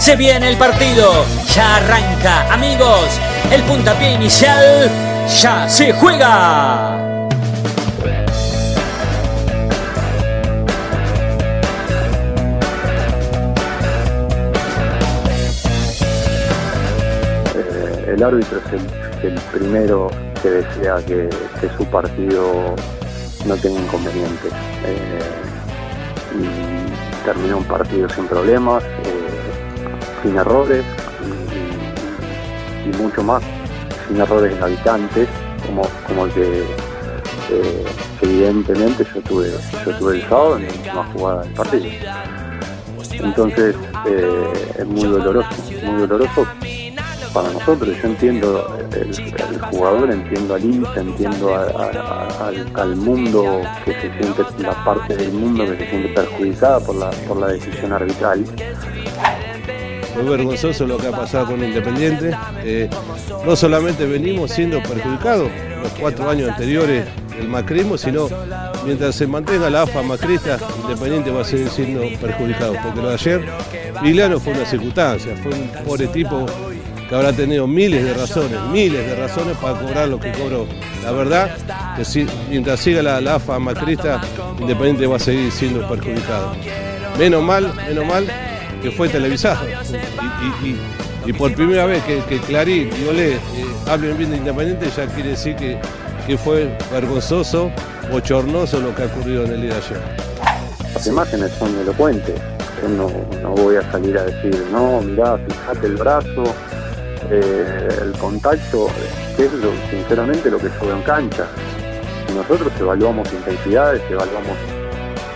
Se viene el partido, ya arranca, amigos, el puntapié inicial ya se juega. Eh, el árbitro es el, primero que desea que, su partido no tenga inconvenientes. Eh, y termina un partido sin problemas, eh, sin errores y, mucho más, sin errores habitantes, como, como el que, evidentemente yo tuve, yo tuve el sábado en la última jugada del partido. Entonces es muy doloroso, muy doloroso para nosotros. Yo entiendo el, jugador, entiendo al hincha, entiendo al, mundo que se siente, la parte del mundo que se siente perjudicada por la, por la decisión arbitral. Muy vergonzoso lo que ha pasado con Independiente. Eh, no solamente venimos siendo perjudicados los cuatro años anteriores del macrismo, sino mientras se mantenga la AFA macrista, Independiente va a seguir siendo perjudicado. Porque lo de ayer, Vigliano fue una circunstancia, fue un pobre tipo que habrá tenido miles de razones, miles de razones para cobrar lo que cobró. La verdad que si, mientras siga la, AFA macrista, Independiente va a seguir siendo perjudicado. Menos mal, menos mal que fue televisado. Y, por primera vez que, Clarín y Olé eh, hablen bien de Independiente, ya quiere decir que, que fue vergonzoso, bochornoso lo que ha ocurrido en el día de ayer. Las imágenes son elocuentes. Yo no, no voy a salir a decir, no, mirá, fíjate el brazo, eh, el contacto, que es sinceramente lo que yo veo en cancha. Nosotros evaluamos intensidades, evaluamos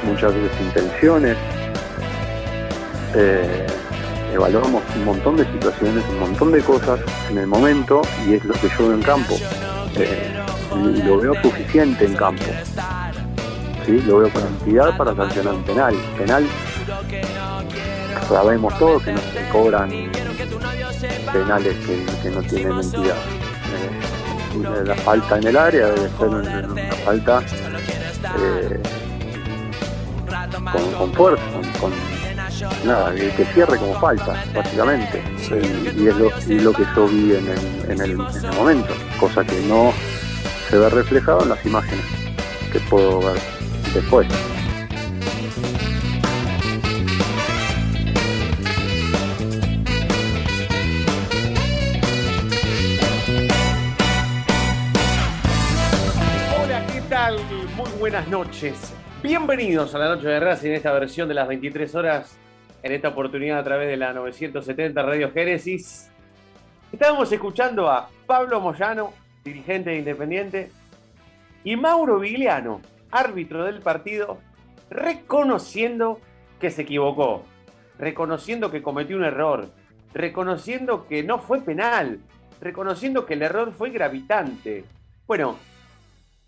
muchas veces intenciones, eh, evaluamos un montón de situaciones, un montón de cosas en el momento y es lo que yo veo en campo. Eh, lo veo suficiente en campo. ¿sí? Lo veo con entidad para sancionar un penal. Penal, sabemos todos que no se cobran penales que, no tienen entidad. Eh, la falta en el área debe ser una, falta eh, con, fuerza, con, nada, que, cierre como falta, básicamente. Y, es, lo, que yo vi en el, en el momento, cosa que no se ve reflejado en las imágenes que puedo ver después. buenas noches. Bienvenidos a la Noche de Racing en esta versión de las 23 horas, en esta oportunidad a través de la 970 Radio Génesis. Estábamos escuchando a Pablo Moyano, dirigente de Independiente, y Mauro Vigliano, árbitro del partido, reconociendo que se equivocó, reconociendo que cometió un error, reconociendo que no fue penal, reconociendo que el error fue gravitante. Bueno,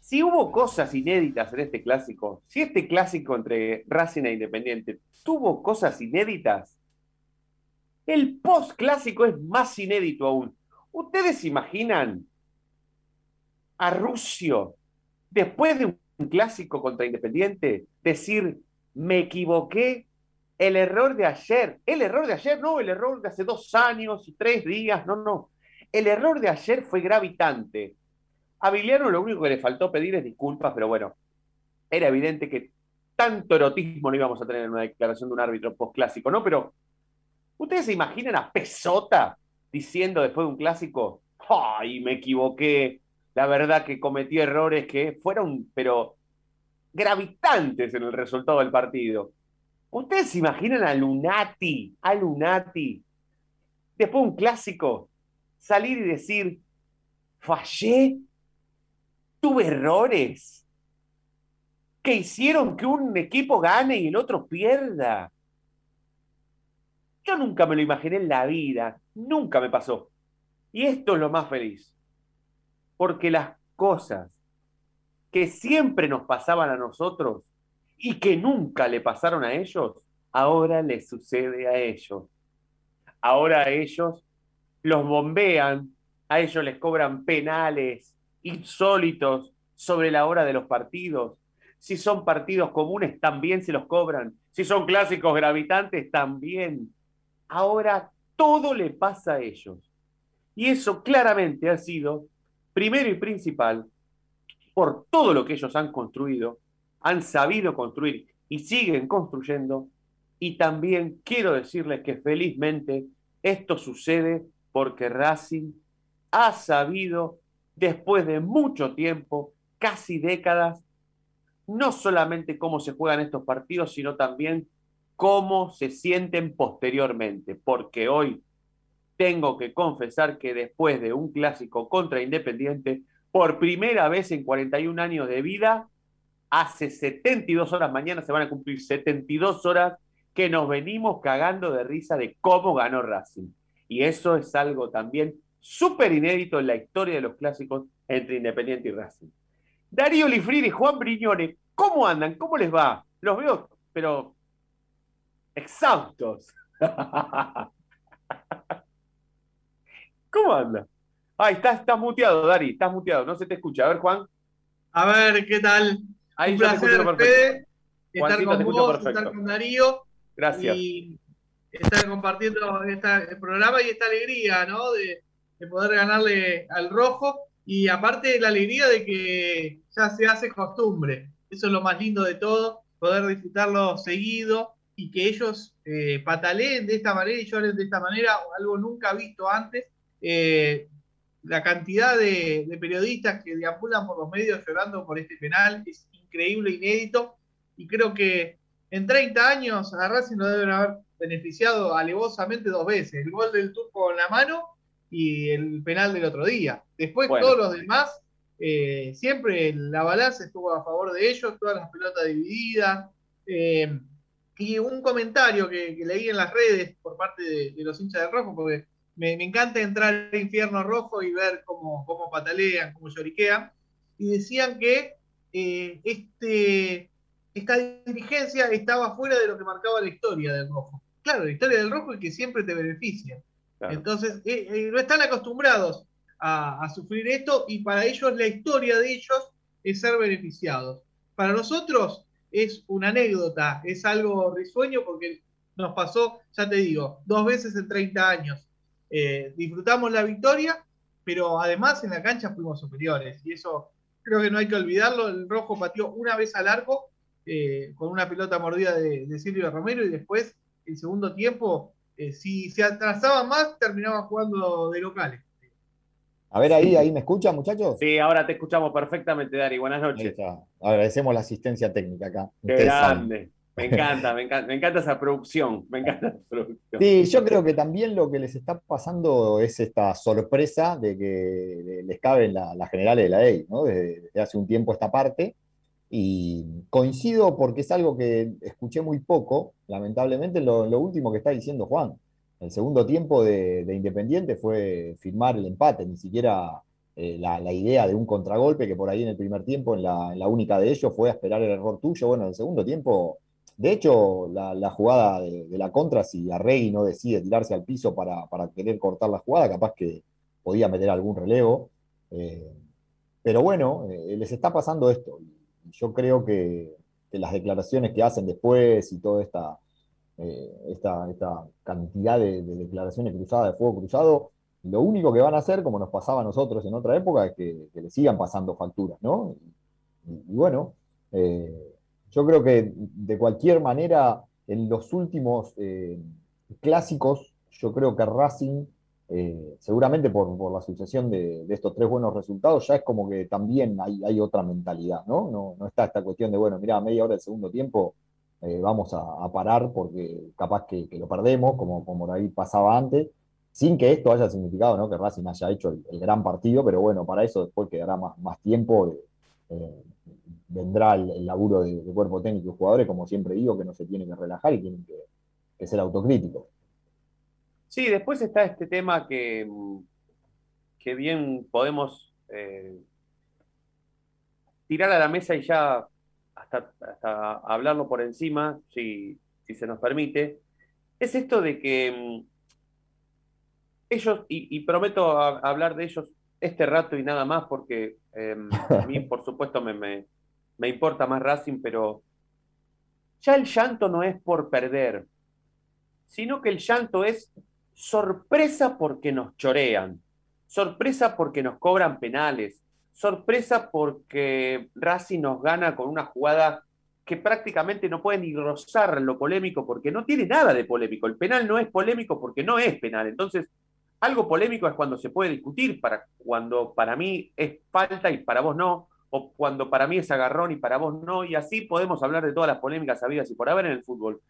si hubo cosas inéditas en este clásico, si este clásico entre Racing e Independiente tuvo cosas inéditas, el post clásico es más inédito aún. ¿Ustedes imaginan a Rusio, después de un clásico contra Independiente, decir, me equivoqué, el error de ayer, el error de ayer, no, el error de hace dos años y tres días, no, no. El error de ayer fue gravitante a Viliano lo único que le faltó pedir es disculpas, pero bueno, era evidente que tanto erotismo no íbamos a tener en una declaración de un árbitro postclásico, ¿no? Pero, ¿ustedes se imaginan a Pesota diciendo después de un clásico, ¡ay, me equivoqué! La verdad que cometí errores que fueron, pero gravitantes en el resultado del partido. ¿Ustedes se imaginan a Lunati, a Lunati, después de un clásico, salir y decir, fallé tuve errores que hicieron que un equipo gane y el otro pierda. Yo nunca me lo imaginé en la vida, nunca me pasó. Y esto es lo más feliz. porque las cosas que siempre nos pasaban a nosotros y que nunca le pasaron a ellos, ahora les sucede a ellos. Ahora a ellos los bombean, a ellos les cobran penales insólitos sobre la hora de los partidos. Si son partidos comunes, también se los cobran. Si son clásicos gravitantes, también. Ahora todo le pasa a ellos. Y eso claramente ha sido, primero y principal, por todo lo que ellos han construido, han sabido construir y siguen construyendo. Y también quiero decirles que felizmente esto sucede porque Racing ha sabido, después de mucho tiempo, casi décadas, no solamente cómo se juegan estos partidos, sino también cómo se sienten posteriormente, porque hoy tengo que confesar que después de un clásico contra Independiente, por primera vez en 41 años de vida, hace 72 horas, mañana se van a cumplir 72 horas que nos venimos cagando de risa de cómo ganó Racing. Y eso es algo también súper inédito en la historia de los clásicos entre Independiente y Racing. Darío Lifriri y Juan Briñone, ¿cómo andan? ¿Cómo les va? Los veo, pero exhaustos. ¿Cómo anda? Ay, estás, estás muteado, Dari, estás muteado, no se te escucha. A ver, Juan. A ver, ¿qué tal? Ahí Un placer, Fede, estar con vos, perfecto. estar con Darío Gracias. y estar compartiendo el programa y esta alegría, ¿no? De, de poder ganarle al rojo y aparte la alegría de que ya se hace costumbre. Eso es lo más lindo de todo, poder disfrutarlo seguido y que ellos eh, pataleen de esta manera y lloren de esta manera, algo nunca visto antes. Eh, la cantidad de, de periodistas que deambulan por los medios llorando por este penal es increíble, inédito, y creo que en 30 años a Racing lo deben haber beneficiado alevosamente dos veces, el gol del turco con la mano y el penal del otro día. Después Bueno. todos los demás, eh, siempre la balanza estuvo a favor de ellos, todas las pelotas divididas. eh, y un comentario que, que leí en las redes por parte de, de los hinchas del rojo, porque me, me encanta entrar al infierno rojo y ver cómo, cómo patalean, cómo lloriquean, y decían que eh, este, esta dirigencia estaba fuera de lo que marcaba la historia del rojo. Claro, la historia del rojo es que siempre te beneficia. Entonces, eh, eh, no están acostumbrados a, sufrir esto y para ellos la historia de ellos es ser beneficiados. Para nosotros es una anécdota, es algo risueño porque nos pasó, ya te digo, dos veces en 30 años. Eh, disfrutamos la victoria, pero además en la cancha fuimos superiores y eso creo que no hay que olvidarlo. El rojo pateó una vez al arco con una pelota mordida de, de Silvio Romero y después el segundo tiempo, eh, si se atrasaban más, terminaban jugando de locales. A ver, ahí, ahí me escuchan, muchachos. Sí, ahora te escuchamos perfectamente, Dari. Buenas noches. Agradecemos la asistencia técnica acá. Qué Ustedes saben. grande. Me encanta, me encanta, me encanta esa producción. Me encanta esa producción. Sí, yo creo que también lo que les está pasando es esta sorpresa de que les caben la- las generales de la ley, ¿no? Desde, desde hace un tiempo esta parte. Y coincido porque es algo que escuché muy poco, lamentablemente, en lo, lo último que está diciendo Juan. El segundo tiempo de, de Independiente fue firmar el empate, ni siquiera eh, la, idea de un contragolpe que por ahí en el primer tiempo, en la, única de ellos, fue esperar el error tuyo. Bueno, en el segundo tiempo de hecho, la, jugada de, la contra, si Arregui no decide tirarse al piso para, para querer cortar la jugada, capaz que podía meter algún relevo. Eh, pero bueno, eh, les está pasando esto. Yo creo que, las declaraciones que hacen después y toda esta, eh, esta, cantidad de, de declaraciones cruzadas, de fuego cruzado, lo único que van a hacer, como nos pasaba a nosotros en otra época, es que, le sigan pasando facturas, ¿no? Y, y bueno, eh, yo creo que de cualquier manera, en los últimos eh, clásicos, yo creo que Racing, eh, seguramente por, por la sucesión de, de estos tres buenos resultados, ya es como que también hay, hay otra mentalidad, ¿no? ¿no? No está esta cuestión de, bueno, mira, media hora del segundo tiempo eh, vamos a, parar porque capaz que, lo perdemos, como, como ahí pasaba antes, sin que esto haya significado ¿no? que Racing haya hecho el, gran partido, pero bueno, para eso después quedará más, más tiempo. eh, vendrá el, laburo de, de cuerpo técnico y jugadores, como siempre digo, que no se tienen que relajar y tienen que, que ser autocríticos. Sí, después está este tema que, mm, que bien podemos eh, tirar a la mesa y ya hasta, hablarlo por encima, si, se nos permite, es esto de que mm, ellos, y, prometo hablar de ellos este rato y nada más, porque em, a mí, por supuesto, me, me importa más Racing, pero ya el llanto no es por perder, sino que el llanto es sorpresa porque nos chorean, sorpresa porque nos cobran penales, sorpresa porque Racing nos gana con una jugada que prácticamente no puede ni rozar lo polémico porque no tiene nada de polémico. El penal no es polémico porque no es penal. Entonces, algo polémico es cuando se puede discutir, para, cuando para mí es falta y para vos no, o cuando para mí es agarrón y para vos no, y así podemos hablar de todas las polémicas habidas y por haber en el fútbol.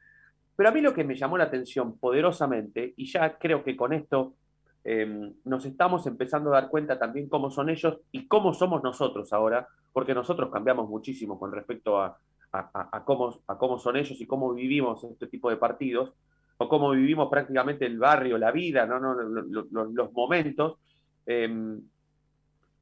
Pero a mí lo que me llamó la atención poderosamente, y ya creo que con esto em, nos estamos empezando a dar cuenta también cómo son ellos y cómo somos nosotros ahora, porque nosotros cambiamos muchísimo con respecto a, cómo, a cómo son ellos y cómo vivimos este tipo de partidos, o cómo vivimos prácticamente el barrio, la vida, ¿no? los, momentos. Em,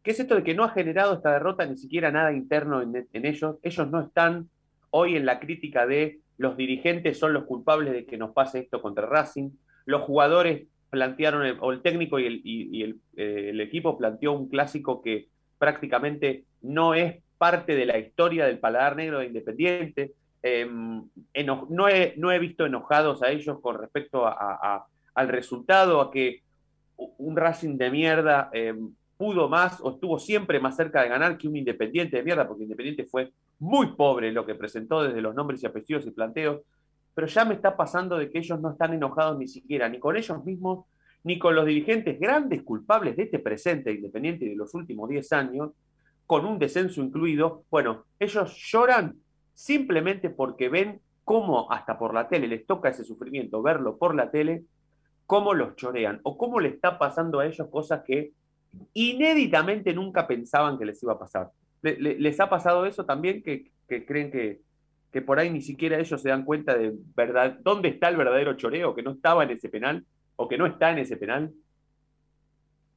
¿Qué es esto de que no ha generado esta derrota ni siquiera nada interno en, ellos? Ellos no están hoy en la crítica de los dirigentes son los culpables de que nos pase esto contra Racing, los jugadores plantearon, o el técnico y, eh, el, equipo planteó un clásico que prácticamente no es parte de la historia del paladar negro de Independiente. Em, no, he, visto enojados a ellos con respecto al resultado, a que un Racing de mierda em, pudo más o estuvo siempre más cerca de ganar que un Independiente de mierda, porque Independiente fue muy pobre lo que presentó desde los nombres y apellidos y planteos, pero ya me está pasando de que ellos no están enojados ni siquiera, ni con ellos mismos, ni con los dirigentes grandes culpables de este presente Independiente de los últimos 10 años, con un descenso incluido. Bueno, ellos lloran simplemente porque ven cómo hasta por la tele les toca ese sufrimiento, verlo por la tele, cómo los chorean o cómo le está pasando a ellos cosas que inéditamente nunca pensaban que les iba a pasar. ¿Les ha pasado eso también que, creen que, por ahí ni siquiera ellos se dan cuenta de verdad dónde está el verdadero choreo, que no estaba en ese penal o que no está en ese penal?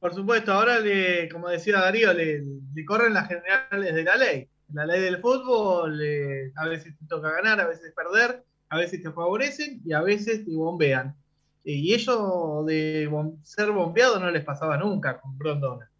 Por supuesto, ahora, le, como decía Darío, le, corren las generales de la ley. La ley del fútbol, a veces te toca ganar, a veces perder, a veces te favorecen y a veces te bombean. Y ellos de ser bombeados no les pasaba nunca con Brondona.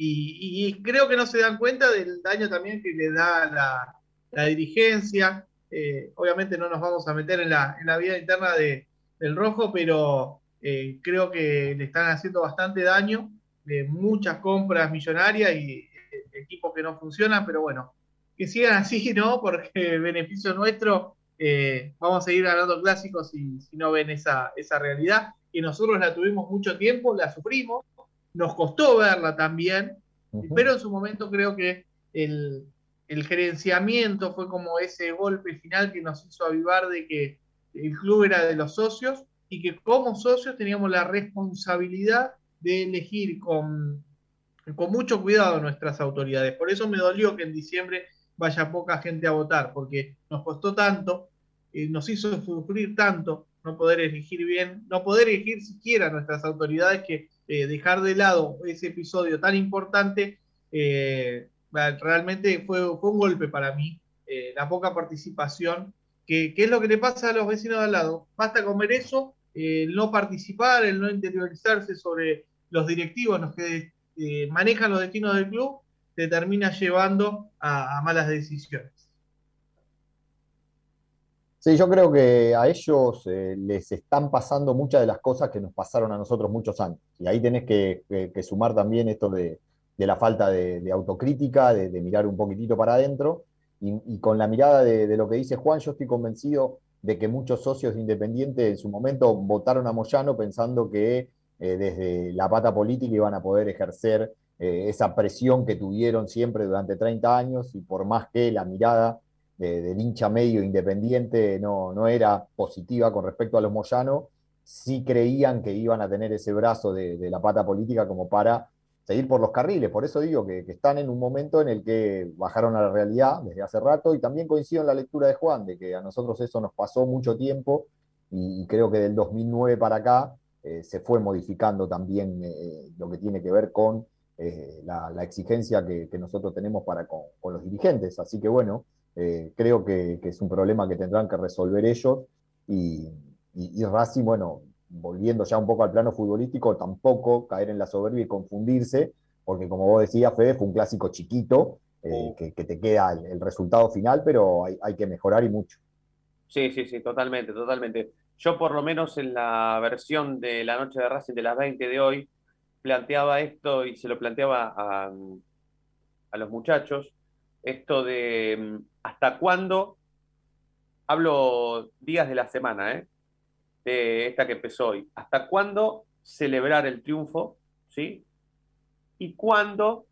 Y, creo que no se dan cuenta del daño también que le da la, dirigencia. Eh, obviamente no nos vamos a meter en la, vida interna de, del rojo, pero eh, creo que le están haciendo bastante daño. de muchas compras millonarias y eh, equipos que no funcionan, pero bueno, que sigan así, ¿no? Porque beneficio nuestro eh, vamos a seguir ganando clásicos si, si no ven esa, esa realidad. Y nosotros la tuvimos mucho tiempo, la sufrimos, nos costó verla también, pero en su momento creo que el, el, gerenciamiento fue como ese golpe final que nos hizo avivar de que el club era de los socios y que como socios teníamos la responsabilidad de elegir con, con mucho cuidado nuestras autoridades. Por eso me dolió que en diciembre vaya poca gente a votar, porque nos costó tanto, eh, nos hizo sufrir tanto no poder elegir bien, no poder elegir siquiera nuestras autoridades que eh, dejar de lado ese episodio tan importante, eh, realmente fue, un golpe para mí, la poca participación, que, es lo que le pasa a los vecinos de al lado. Basta comer eso, el no participar, el no interiorizarse sobre los directivos, los que manejan los destinos del club, te termina llevando a, malas decisiones. Sí, yo creo que a ellos eh, les están pasando muchas de las cosas que nos pasaron a nosotros muchos años. Y ahí tenés que, sumar también esto de, la falta de, autocrítica, de, mirar un poquitito para adentro. Y, con la mirada de, lo que dice Juan, yo estoy convencido de que muchos socios de Independiente en su momento votaron a Moyano pensando que eh, desde la pata política iban a poder ejercer eh, esa presión que tuvieron siempre durante 30 años y por más que la mirada del hincha medio independiente no, no, era positiva con respecto a los Moyano, sí creían que iban a tener ese brazo de, la pata política como para seguir por los carriles. Por eso digo que, están en un momento en el que bajaron a la realidad desde hace rato y también coincido en la lectura de Juan, de que a nosotros eso nos pasó mucho tiempo y, creo que del 2009 para acá eh, se fue modificando también eh, lo que tiene que ver con eh, la, exigencia que, nosotros tenemos para con, los dirigentes. Así que bueno, eh, creo que, es un problema que tendrán que resolver ellos y, y, Racing, bueno, volviendo ya un poco al plano futbolístico, tampoco caer en la soberbia y confundirse, porque como vos decías, Fede, fue un clásico chiquito, eh, que, te queda el, resultado final, pero hay, hay, que mejorar y mucho. Sí, sí, sí, totalmente, totalmente. Yo por lo menos en la versión de la noche de Racing de las 20 de hoy, planteaba esto y se lo planteaba a, a los muchachos, esto de mm, hasta cuándo, hablo días de la semana, ¿eh? de esta que empezó hoy, hasta cuándo celebrar el triunfo, ¿sí? Y cuándo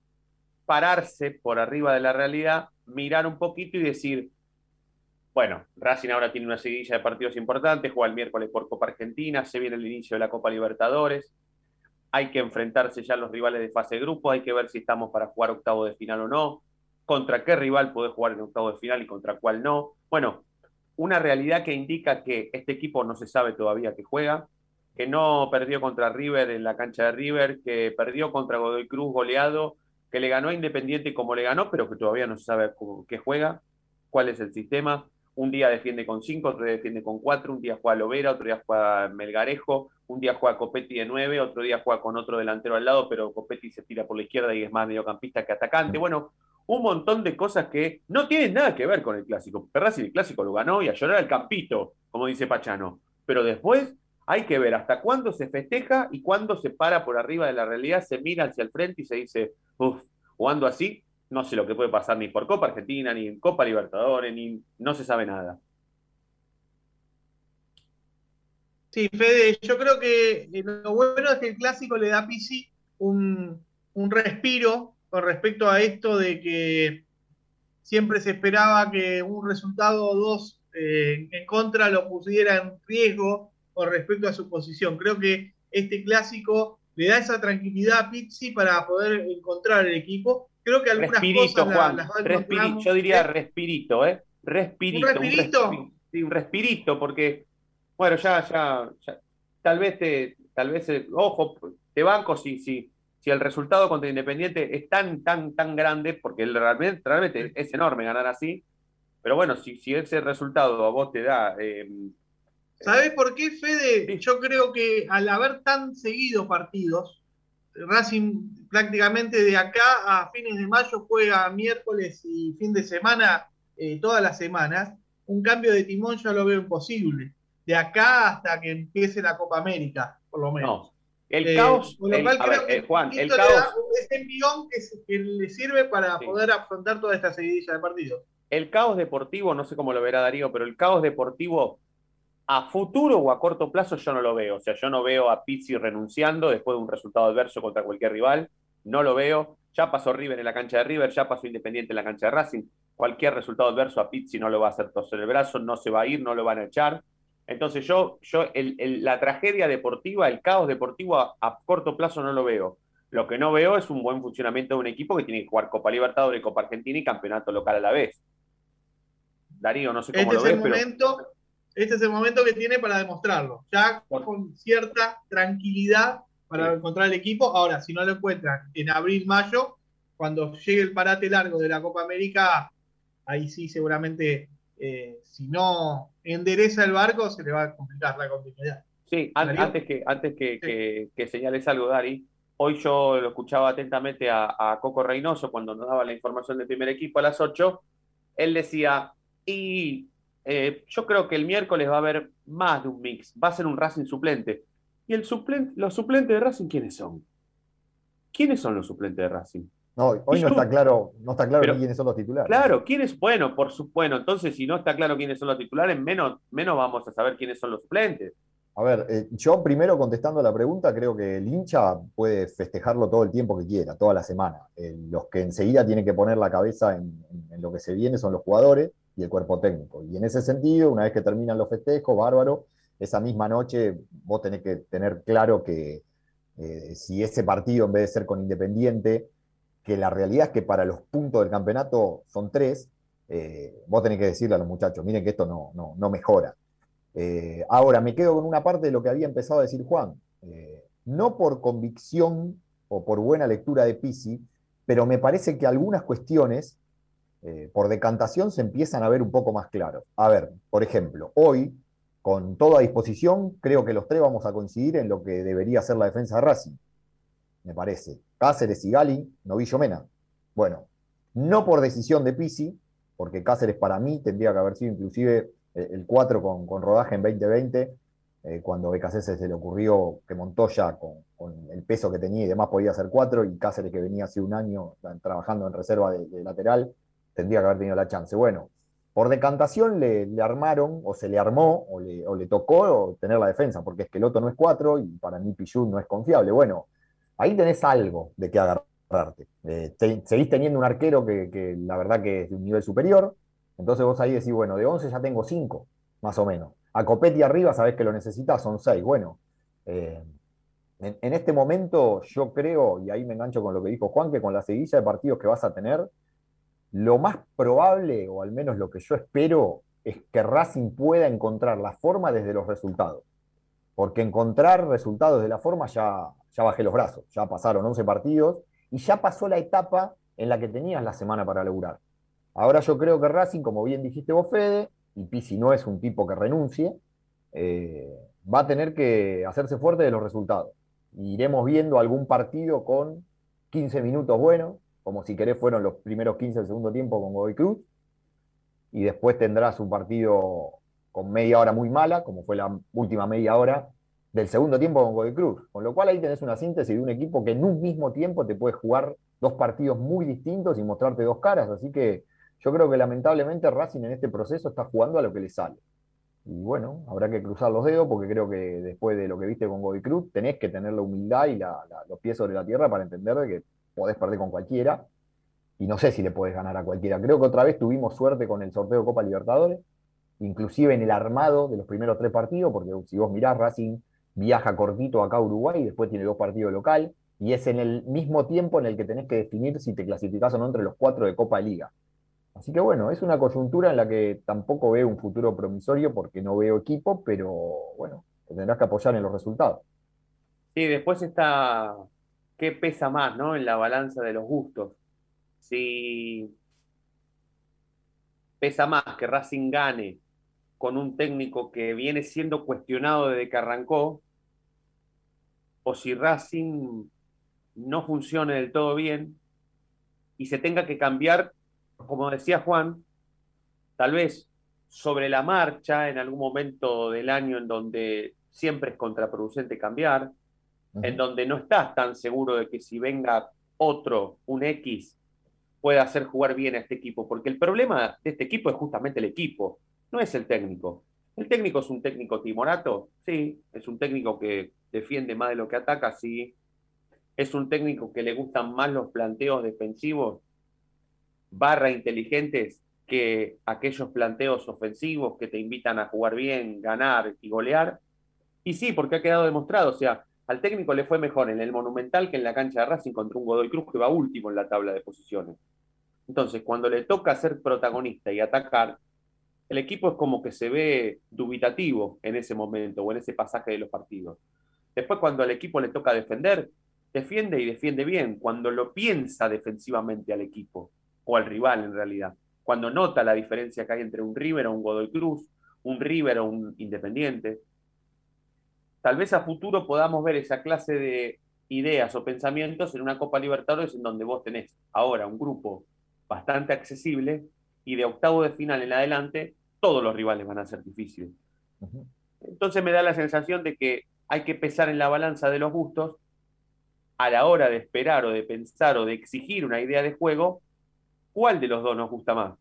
pararse por arriba de la realidad, mirar un poquito y decir, bueno, Racing ahora tiene una seguidilla de partidos importantes, juega el miércoles por Copa Argentina, se viene el inicio de la Copa Libertadores, hay que enfrentarse ya a los rivales de fase de grupo, hay que ver si estamos para jugar octavo de final o no, contra qué rival puede jugar en octavo de final y contra cuál no. Bueno, una realidad que indica que este equipo no se sabe todavía que juega, que no perdió contra River en la cancha de River, que perdió contra Godoy Cruz goleado, que le ganó a Independiente como le ganó, pero que todavía no se sabe qué juega, cuál es el sistema. Un día defiende con cinco, otro día defiende con cuatro, un día juega Lovera, otro día juega Melgarejo, un día juega Copetti de nueve, otro día juega con otro delantero al lado, pero Copetti se tira por la izquierda y es más mediocampista que atacante. Bueno, un montón de cosas que no tienen nada que ver con el clásico. si el clásico lo ganó y a llorar al campito, como dice Pachano. Pero después hay que ver hasta cuándo se festeja y cuándo se para por arriba de la realidad, se mira hacia el frente y se dice, uff, jugando así, no sé lo que puede pasar ni por Copa Argentina, ni en Copa Libertadores, ni no se sabe nada. Sí, Fede, yo creo que lo bueno es que el clásico le da a Pisi un, un respiro con respecto a esto de que siempre se esperaba que un resultado o dos eh, en contra lo pusiera en riesgo con respecto a su posición. Creo que este clásico le da esa tranquilidad a Pizzi para poder encontrar el equipo. Creo que algunas respirito, cosas Juan, las, Yo diría respirito, ¿eh? Respirito. ¿Un respirito? Un respirito, porque, bueno, ya, ya, ya, tal vez te, tal vez, eh, ojo, te banco si, si, si el resultado contra Independiente es tan, tan, tan grande, porque realmente, realmente es enorme ganar así, pero bueno, si, si ese resultado a vos te da... Eh, ¿Sabés por qué, Fede? Yo creo que al haber tan seguido partidos, Racing prácticamente de acá a fines de mayo juega miércoles y fin de semana, eh, todas las semanas, un cambio de timón yo lo veo imposible. De acá hasta que empiece la Copa América, por lo menos. El eh, caos, el, eh, Juan, el caos. Es envión que, le sirve para poder afrontar toda esta seguidilla de partidos. El caos deportivo, no sé cómo lo verá Darío, pero el caos deportivo a futuro o a corto plazo yo no lo veo. O sea, yo no veo a Pizzi renunciando después de un resultado adverso contra cualquier rival. No lo veo. Ya pasó River en la cancha de River, ya pasó Independiente en la cancha de Racing. Cualquier resultado adverso a Pizzi no lo va a hacer toser el brazo, no se va a ir, no lo van a echar. Entonces yo, yo la tragedia deportiva, el caos deportivo a, corto plazo no lo veo. Lo que no veo es un buen funcionamiento de un equipo que tiene que jugar Copa Libertadores, Copa Argentina y campeonato local a la vez. Darío, no sé cómo este lo ves, momento, Este es el momento que tiene para demostrarlo, ya con cierta tranquilidad para encontrar el equipo. Ahora, si no lo encuentran en abril, mayo, cuando llegue el parate largo de la Copa América, ahí sí seguramente eh, si no endereza el barco, se le va a complicar la continuidad. Sí, antes, que, antes que, señales algo, Dari, hoy yo lo escuchaba atentamente a, Coco Reynoso cuando nos daba la información del primer equipo a las 8. Él decía, y eh, yo creo que el miércoles va a haber más de un mix, va a ser un Racing suplente. ¿Y el suplente, los suplentes de Racing quiénes son? ¿Quiénes son los suplentes de Racing? No, hoy no está claro, no está claro quiénes son los titulares. Claro, quiénes, bueno, por supuesto, bueno, entonces si no está claro quiénes son los titulares, menos, menos vamos a saber quiénes son los suplentes. A ver, eh, yo primero contestando la pregunta, creo que el hincha puede festejarlo todo el tiempo que quiera, toda la semana. Eh, los que enseguida tienen que poner la cabeza en, lo que se viene son los jugadores y el cuerpo técnico. Y en ese sentido, una vez que terminan los festejos, bárbaro, esa misma noche vos tenés que tener claro que eh, si ese partido en vez de ser con Independiente que la realidad es que para los puntos del campeonato son tres, eh, vos tenés que decirle a los muchachos, miren que esto no, no, mejora. Eh, ahora, me quedo con una parte de lo que había empezado a decir Juan. Eh, no por convicción o por buena lectura de Pisi, pero me parece que algunas cuestiones, por decantación, se empiezan a ver un poco más claros. A ver, por ejemplo, hoy, con toda disposición, creo que los tres vamos a coincidir en lo que debería ser la defensa de Racing, me parece. Cáceres y Gali, Novillo Mena. Bueno, no por decisión de Pisi, porque Cáceres para mí tendría que haber sido inclusive eh, el 4 con, con rodaje en 2020, eh, cuando BKC se le ocurrió que Montoya, con, con, el peso que tenía y demás, podía ser 4, y Cáceres, que venía hace un año trabajando en reserva de, lateral, tendría que haber tenido la chance. Bueno, por decantación le, le armaron, o se le armó, o le, o le, tocó tener la defensa, porque es que el otro no es 4 y para mí Pichut no es confiable. Bueno, ahí tenés algo de qué agarrarte. Eh, seguís teniendo un arquero que, la verdad que es de un nivel superior, entonces vos ahí decís, bueno, de 11 ya tengo 5, más o menos. A Copetti arriba sabés que lo necesitas, son seis. Bueno, eh, en, este momento yo creo, y ahí me engancho con lo que dijo Juan, que con la seguilla de partidos que vas a tener, lo más probable, o al menos lo que yo espero, es que Racing pueda encontrar la forma desde los resultados. Porque encontrar resultados de la forma ya, ya bajé los brazos, ya pasaron 11 partidos y ya pasó la etapa en la que tenías la semana para lograr. Ahora yo creo que Racing, como bien dijiste vos, Fede, y Pisi no es un tipo que renuncie, eh, va a tener que hacerse fuerte de los resultados. Iremos viendo algún partido con 15 minutos buenos, como si querés fueron los primeros 15 del segundo tiempo con Godoy Cruz, y después tendrás un partido con media hora muy mala, como fue la última media hora del segundo tiempo con Godoy Cruz. Con lo cual ahí tenés una síntesis de un equipo que en un mismo tiempo te puede jugar dos partidos muy distintos y mostrarte dos caras, así que yo creo que lamentablemente Racing en este proceso está jugando a lo que le sale. Y bueno, habrá que cruzar los dedos porque creo que después de lo que viste con Godoy Cruz, tenés que tener la humildad y los pies sobre la tierra para entender que podés perder con cualquiera. Y no sé si le podés ganar a cualquiera. Creo que otra vez tuvimos suerte con el sorteo de Copa Libertadores, inclusive en el armado de los primeros tres partidos, porque si vos mirás, Racing viaja cortito acá a Uruguay y después tiene dos partidos local, y es en el mismo tiempo en el que tenés que definir si te clasificás o no entre los cuatro de Copa Liga. Así que bueno, es una coyuntura en la que tampoco veo un futuro promisorio porque no veo equipo, pero bueno, te tendrás que apoyar en los resultados. Sí, después está qué pesa más, ¿no? En la balanza de los gustos. Si pesa más que Racing gane con un técnico que viene siendo cuestionado desde que arrancó, o si Racing no funcione del todo bien y se tenga que cambiar como decía Juan, tal vez sobre la marcha en algún momento del año en donde siempre es contraproducente cambiar, en donde no estás tan seguro de que si venga otro, un X, pueda hacer jugar bien a este equipo, porque el problema de este equipo es justamente el equipo, no es el técnico. El técnico es un técnico timorato, sí, es un técnico que defiende más de lo que ataca, sí, es un técnico que le gustan más los planteos defensivos, barra inteligentes que aquellos planteos ofensivos que te invitan a jugar bien, ganar y golear. Y sí, porque ha quedado demostrado, o sea, al técnico le fue mejor en el Monumental que en la cancha de Racing contra un Godoy Cruz que va último en la tabla de posiciones. Entonces, cuando le toca ser protagonista y atacar, el equipo es como que se ve dubitativo en ese momento o en ese pasaje de los partidos. Después, cuando al equipo le toca defender, defiende y defiende bien, cuando lo piensa defensivamente al equipo o al rival en realidad. Cuando nota la diferencia que hay entre un River o un Godoy Cruz, un River o un Independiente. Tal vez a futuro podamos ver esa clase de ideas o pensamientos en una Copa Libertadores en donde vos tenés ahora un grupo bastante accesible y de octavo de final en adelante todos los rivales van a ser difíciles. Entonces me da la sensación de que hay que pesar en la balanza de los gustos a la hora de esperar o de pensar o de exigir una idea de juego ¿cuál de los dos nos gusta más?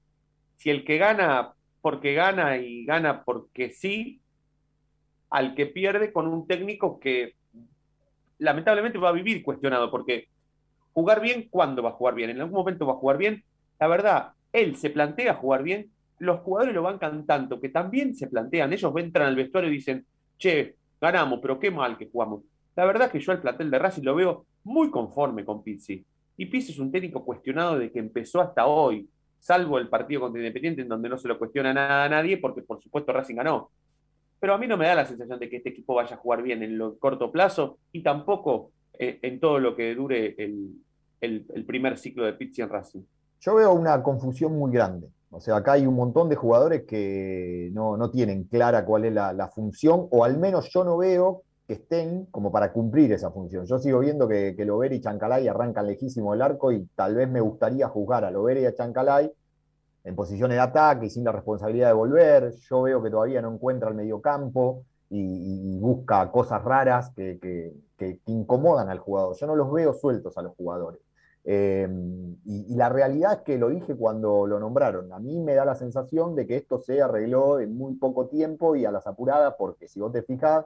Si el que gana porque gana y gana porque sí, al que pierde con un técnico que lamentablemente va a vivir cuestionado, porque jugar bien, ¿cuándo va a jugar bien? En algún momento va a jugar bien. La verdad, él se plantea jugar bien, los jugadores lo bancan tanto que también se plantean, ellos entran al vestuario y dicen, che, ganamos, pero qué mal que jugamos. La verdad es que yo al plantel de Racing lo veo muy conforme con Pizzi. Y Pizzi es un técnico cuestionado de que empezó hasta hoy, salvo el partido contra Independiente, en donde no se lo cuestiona nada a nadie, porque por supuesto Racing ganó. Pero a mí no me da la sensación de que este equipo vaya a jugar bien en lo corto plazo y tampoco eh, en, todo lo que dure el, primer ciclo de Pizzi en Racing? Yo veo una confusión muy grande. O sea, acá hay un montón de jugadores que no, tienen clara cuál es la, función, o al menos yo no veo que estén como para cumplir esa función. Yo sigo viendo que, que y Chancalay arrancan lejísimo el arco y tal vez me gustaría juzgar a Lovera y a Chancalay en posiciones de ataque y sin la responsabilidad de volver. Yo veo que todavía no encuentra el mediocampo y, busca cosas raras que, incomodan al jugador. Yo no los veo sueltos a los jugadores. Y, y, la realidad es que lo dije cuando lo nombraron. A mí me da la sensación de que esto se arregló en muy poco tiempo y a las apuradas, porque si vos te fijas,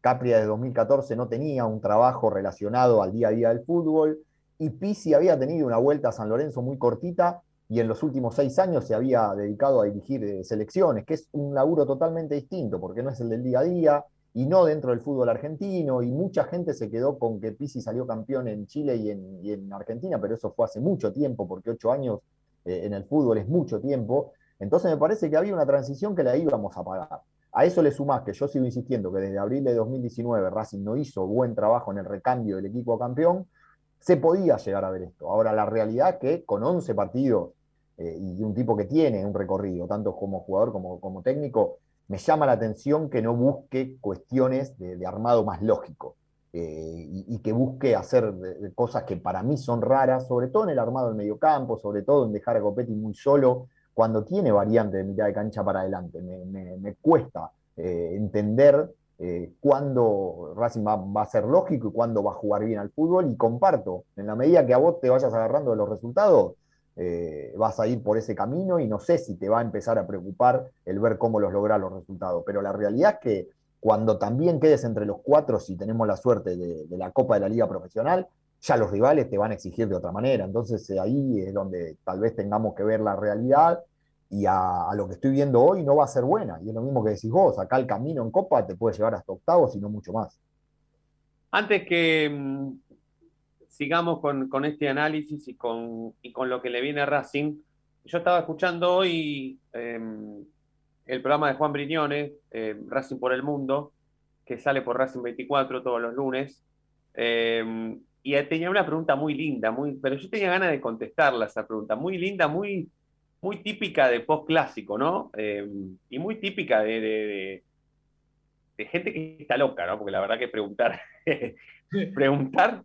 Capria de 2014 no tenía un trabajo relacionado al día a día del fútbol y Pisi había tenido una vuelta a San Lorenzo muy cortita y en los últimos seis años se había dedicado a dirigir eh, selecciones, que es un laburo totalmente distinto, porque no es el del día a día y no dentro del fútbol argentino, y mucha gente se quedó con que Pisi salió campeón en Chile y en, Argentina, pero eso fue hace mucho tiempo, porque ocho años eh, en el fútbol es mucho tiempo, entonces me parece que había una transición que la íbamos a pagar. A eso le sumás que yo sigo insistiendo que desde abril de 2019 Racing no hizo buen trabajo en el recambio del equipo campeón, se podía llegar a ver esto. Ahora, la realidad que con 11 partidos eh, y un tipo que tiene un recorrido, tanto como jugador como, como técnico, me llama la atención que no busque cuestiones de, armado más lógico eh, y, que busque hacer cosas que para mí son raras, sobre todo en el armado del mediocampo, sobre todo en dejar a Copetti muy solo cuando tiene variante de mitad de cancha para adelante. Me, cuesta eh, entender eh, cuándo Racing va, a ser lógico y cuándo va a jugar bien al fútbol. Y comparto, en la medida que a vos te vayas agarrando de los resultados, eh, vas a ir por ese camino y no sé si te va a empezar a preocupar el ver cómo los logras los resultados. Pero la realidad es que cuando también quedes entre los cuatro, si tenemos la suerte de, la Copa de la Liga Profesional, ya los rivales te van a exigir de otra manera. Entonces eh, ahí es donde tal vez tengamos que ver la realidad y a, lo que estoy viendo hoy no va a ser buena. Y es lo mismo que decís vos, acá el camino en Copa te puede llevar hasta octavos y no mucho más. Antes que mm, sigamos con, este análisis y con, con lo que le viene a Racing, yo estaba escuchando hoy em, el programa de Juan Briñones, eh, Racing por el Mundo, que sale por Racing 24 todos los lunes. Em, y tenía una pregunta muy linda, muy, pero yo tenía ganas de contestarla esa pregunta, muy linda, muy, muy típica de post clásico, ¿no? Y muy típica de, de, gente que está loca, ¿no? Porque la verdad que preguntar, preguntar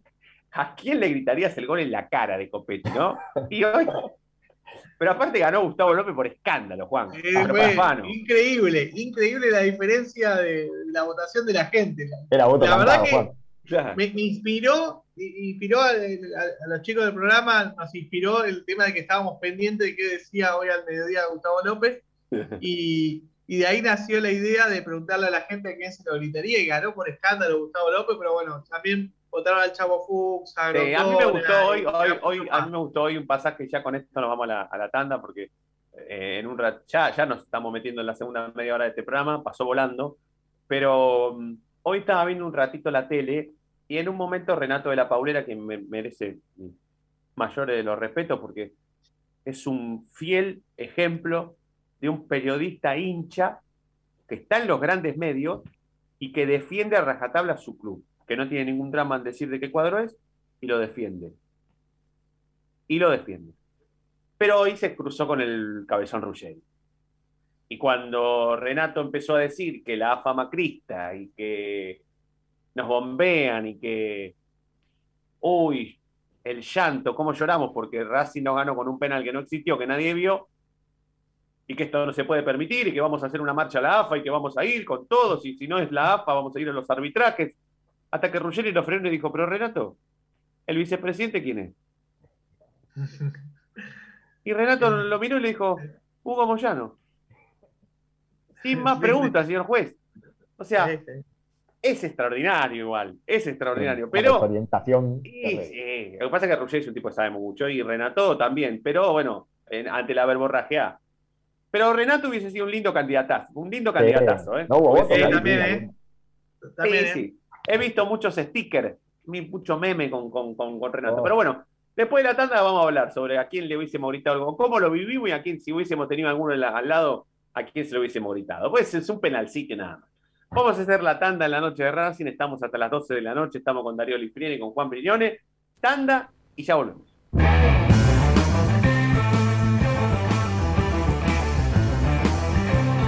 a quién le gritarías el gol en la cara de Copetti, ¿no? Y hoy, pero aparte ganó Gustavo López por escándalo, Juan. increíble, increíble la diferencia de la votación de la gente. Era voto la verdad que me, inspiró, inspiró a, los chicos del programa, nos inspiró el tema de que estábamos pendientes de qué decía hoy al mediodía Gustavo López. Y, de ahí nació la idea de preguntarle a la gente a quién se lo gritaría y ganó por escándalo Gustavo López, pero bueno, también votaron al Chavo Fuchs, a, mí me gustó hoy, hoy, a mí me gustó hoy un pasaje, ya con esto nos vamos a la, tanda, porque eh, en un rato, ya, ya nos estamos metiendo en la segunda media hora de este programa, pasó volando, pero mm, hoy estaba viendo un ratito la tele y en un momento Renato de la Paulera, que me merece mayores de los respetos porque es un fiel ejemplo de un periodista hincha que está en los grandes medios y que defiende a rajatabla su club, que no tiene ningún drama en decir de qué cuadro es y lo defiende. Y lo defiende. Pero hoy se cruzó con el cabezón Ruggeri. Y cuando Renato empezó a decir que la AFA macrista y que nos bombean y que, uy, el llanto, cómo lloramos porque Racing no ganó con un penal que no existió, que nadie vio, y que esto no se puede permitir, y que vamos a hacer una marcha a la AFA y que vamos a ir con todos, y si no es la AFA, vamos a ir a los arbitrajes. Hasta que Ruggeri lo frenó y dijo, pero Renato, ¿el vicepresidente quién es? Y Renato lo miró y le dijo, Hugo Moyano. Sin más preguntas, señor juez. O sea, es extraordinario igual, es extraordinario. pero. Orientación. Sí, sí. Lo que pasa es que Ruggeri es un tipo que sabe mucho y Renato también, pero bueno, ante la verborrajeada. Pero Renato hubiese sido un lindo candidatazo, un lindo candidatazo, ¿eh? No hubo también, ¿eh? También, sí, ¿eh? sí. He visto muchos stickers, mucho meme con, con, Renato. Oh. Pero bueno, después de la tanda vamos a hablar sobre a quién le hubiésemos gritado algo, cómo lo vivimos y a quién, si hubiésemos tenido alguno al lado, a quién se lo hubiésemos gritado. Pues es un penalcito nada más. Vamos a hacer la tanda en la noche de Racing. Estamos hasta las 12 de la noche. Estamos con Darío Lifrieni y con Juan Brignone. Tanda y ya volvemos.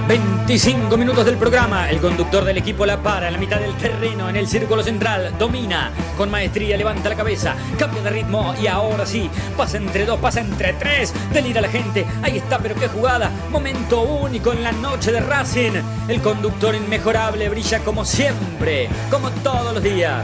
25 minutos del programa. El conductor del equipo la para en la mitad del terreno, en el círculo central. Domina con maestría, levanta la cabeza, cambia de ritmo y ahora sí, pasa entre dos, pasa entre tres. Delira la gente. Ahí está, pero qué jugada. Momento único en la noche de Racing. El conductor inmejorable brilla como siempre, como todos los días.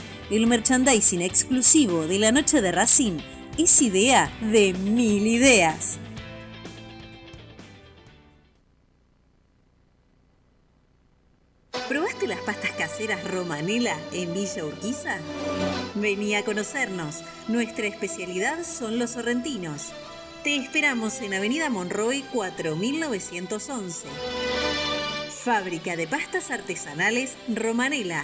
el merchandising exclusivo de la noche de Racing es idea de mil ideas. ¿Probaste las pastas caseras Romanela en Villa Urquiza? Vení a conocernos. Nuestra especialidad son los sorrentinos. Te esperamos en Avenida Monroy 4911. Fábrica de pastas artesanales Romanela.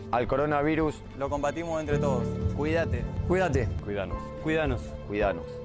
Al coronavirus lo combatimos entre todos. Cuídate. Cuídate. Cuídanos. Cuídanos. Cuídanos.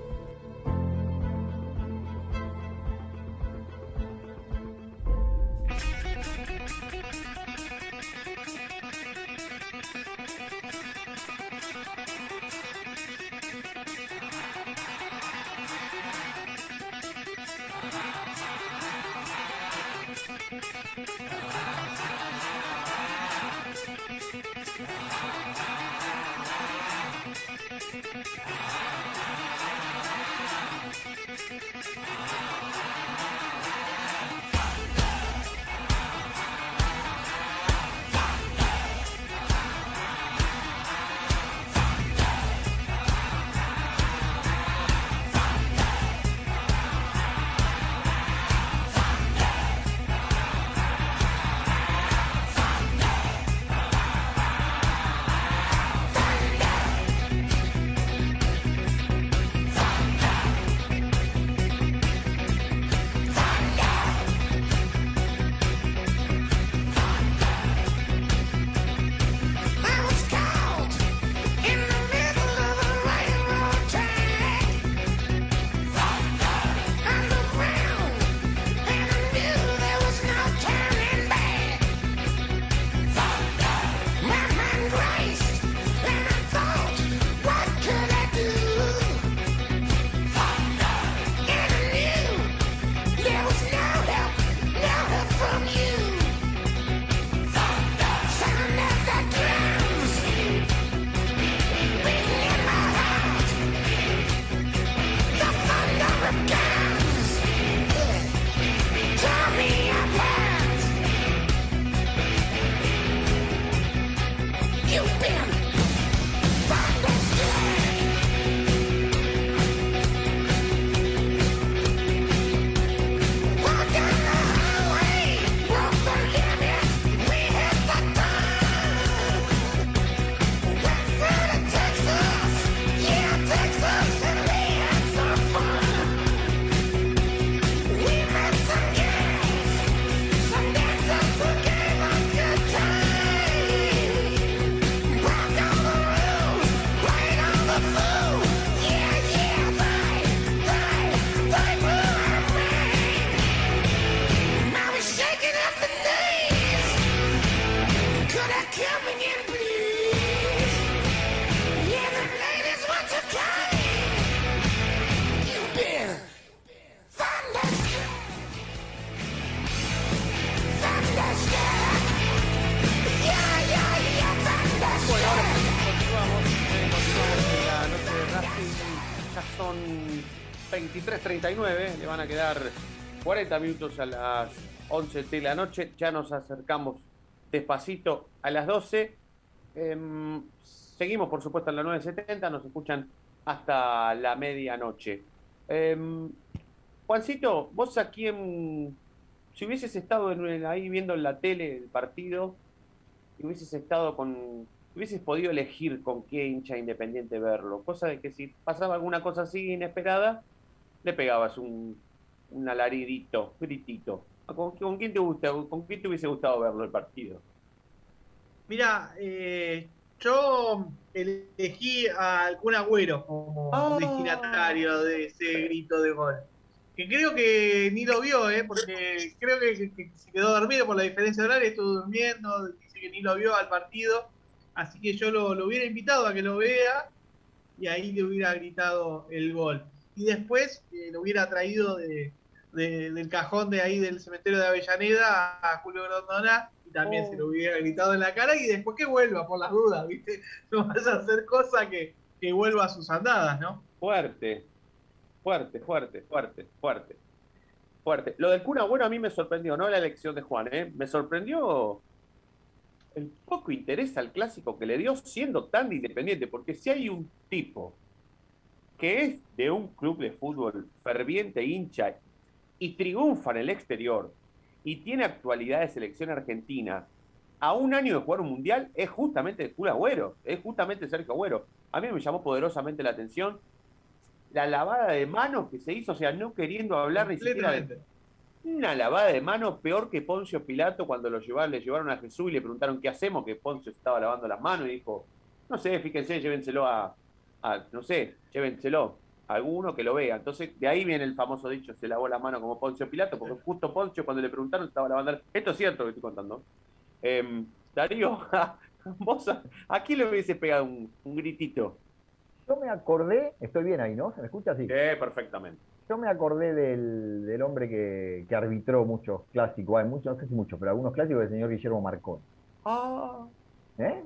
23.39, le van a quedar 40 minutos a las 11 de la noche, ya nos acercamos despacito a las 12. Em, seguimos, por supuesto, en la 9.70, nos escuchan hasta la medianoche. Em, Juancito, vos aquí en... Si hubieses estado ahí viendo en la tele el partido, y hubieses estado con... Hubieses podido elegir con qué hincha independiente verlo. Cosa de que si pasaba alguna cosa así inesperada, le pegabas un, un alaridito, gritito. ¿Con, con quién te gusta, ¿Con quién te hubiese gustado verlo el partido? Mira, eh, yo elegí al Kun Agüero como Ah. destinatario de ese grito de gol. Que creo que ni lo vio, ¿eh? porque creo que, que- que se quedó dormido por la diferencia de horario, estuvo durmiendo, dice que ni lo vio al partido. Así que yo lo, lo hubiera invitado a que lo vea y ahí le hubiera gritado el gol. Y después eh, lo hubiera traído de, de- del cajón de ahí del cementerio de Avellaneda a Julio Grondona y también Oh. se lo hubiera gritado en la cara y después que vuelva por las dudas, ¿viste? No vaya a hacer cosa que, que vuelva a sus andadas, ¿no? Fuerte, fuerte, fuerte, fuerte, fuerte. Fuerte. Lo del cuna, bueno, a mí me sorprendió, no la elección de Juan, ¿eh? Me sorprendió el poco interés al clásico que le dio siendo tan independiente, porque si hay un tipo que es de un club de fútbol ferviente hincha y triunfa en el exterior y tiene actualidad de selección argentina a un año de jugar un mundial, es justamente el Kun Agüero, es justamente Sergio Agüero. A mí me llamó poderosamente la atención la lavada de manos que se hizo, o sea, no queriendo hablar ni siquiera de, una lavada de manos peor que Poncio Pilato cuando lo llevaron, le llevaron a Jesús y le preguntaron qué hacemos, que Poncio estaba lavando las manos y dijo, no sé, fíjense, llévenselo a, a- no sé, llévenselo a alguno que lo vea. Entonces, de ahí viene el famoso dicho, se lavó las manos como Poncio Pilato, porque justo Poncio cuando le preguntaron estaba lavando Esto es cierto lo que estoy contando. Em, Darío, vos a, ¿a quién le hubiese pegado un, un gritito? Yo me acordé, estoy bien ahí, ¿no? ¿Se me escucha así? Eh, perfectamente. Yo me acordé del, del hombre que, que arbitró muchos clásicos, hay muchos, no sé si muchos, pero algunos clásicos del señor Guillermo Marcón. Ah, ¿Eh?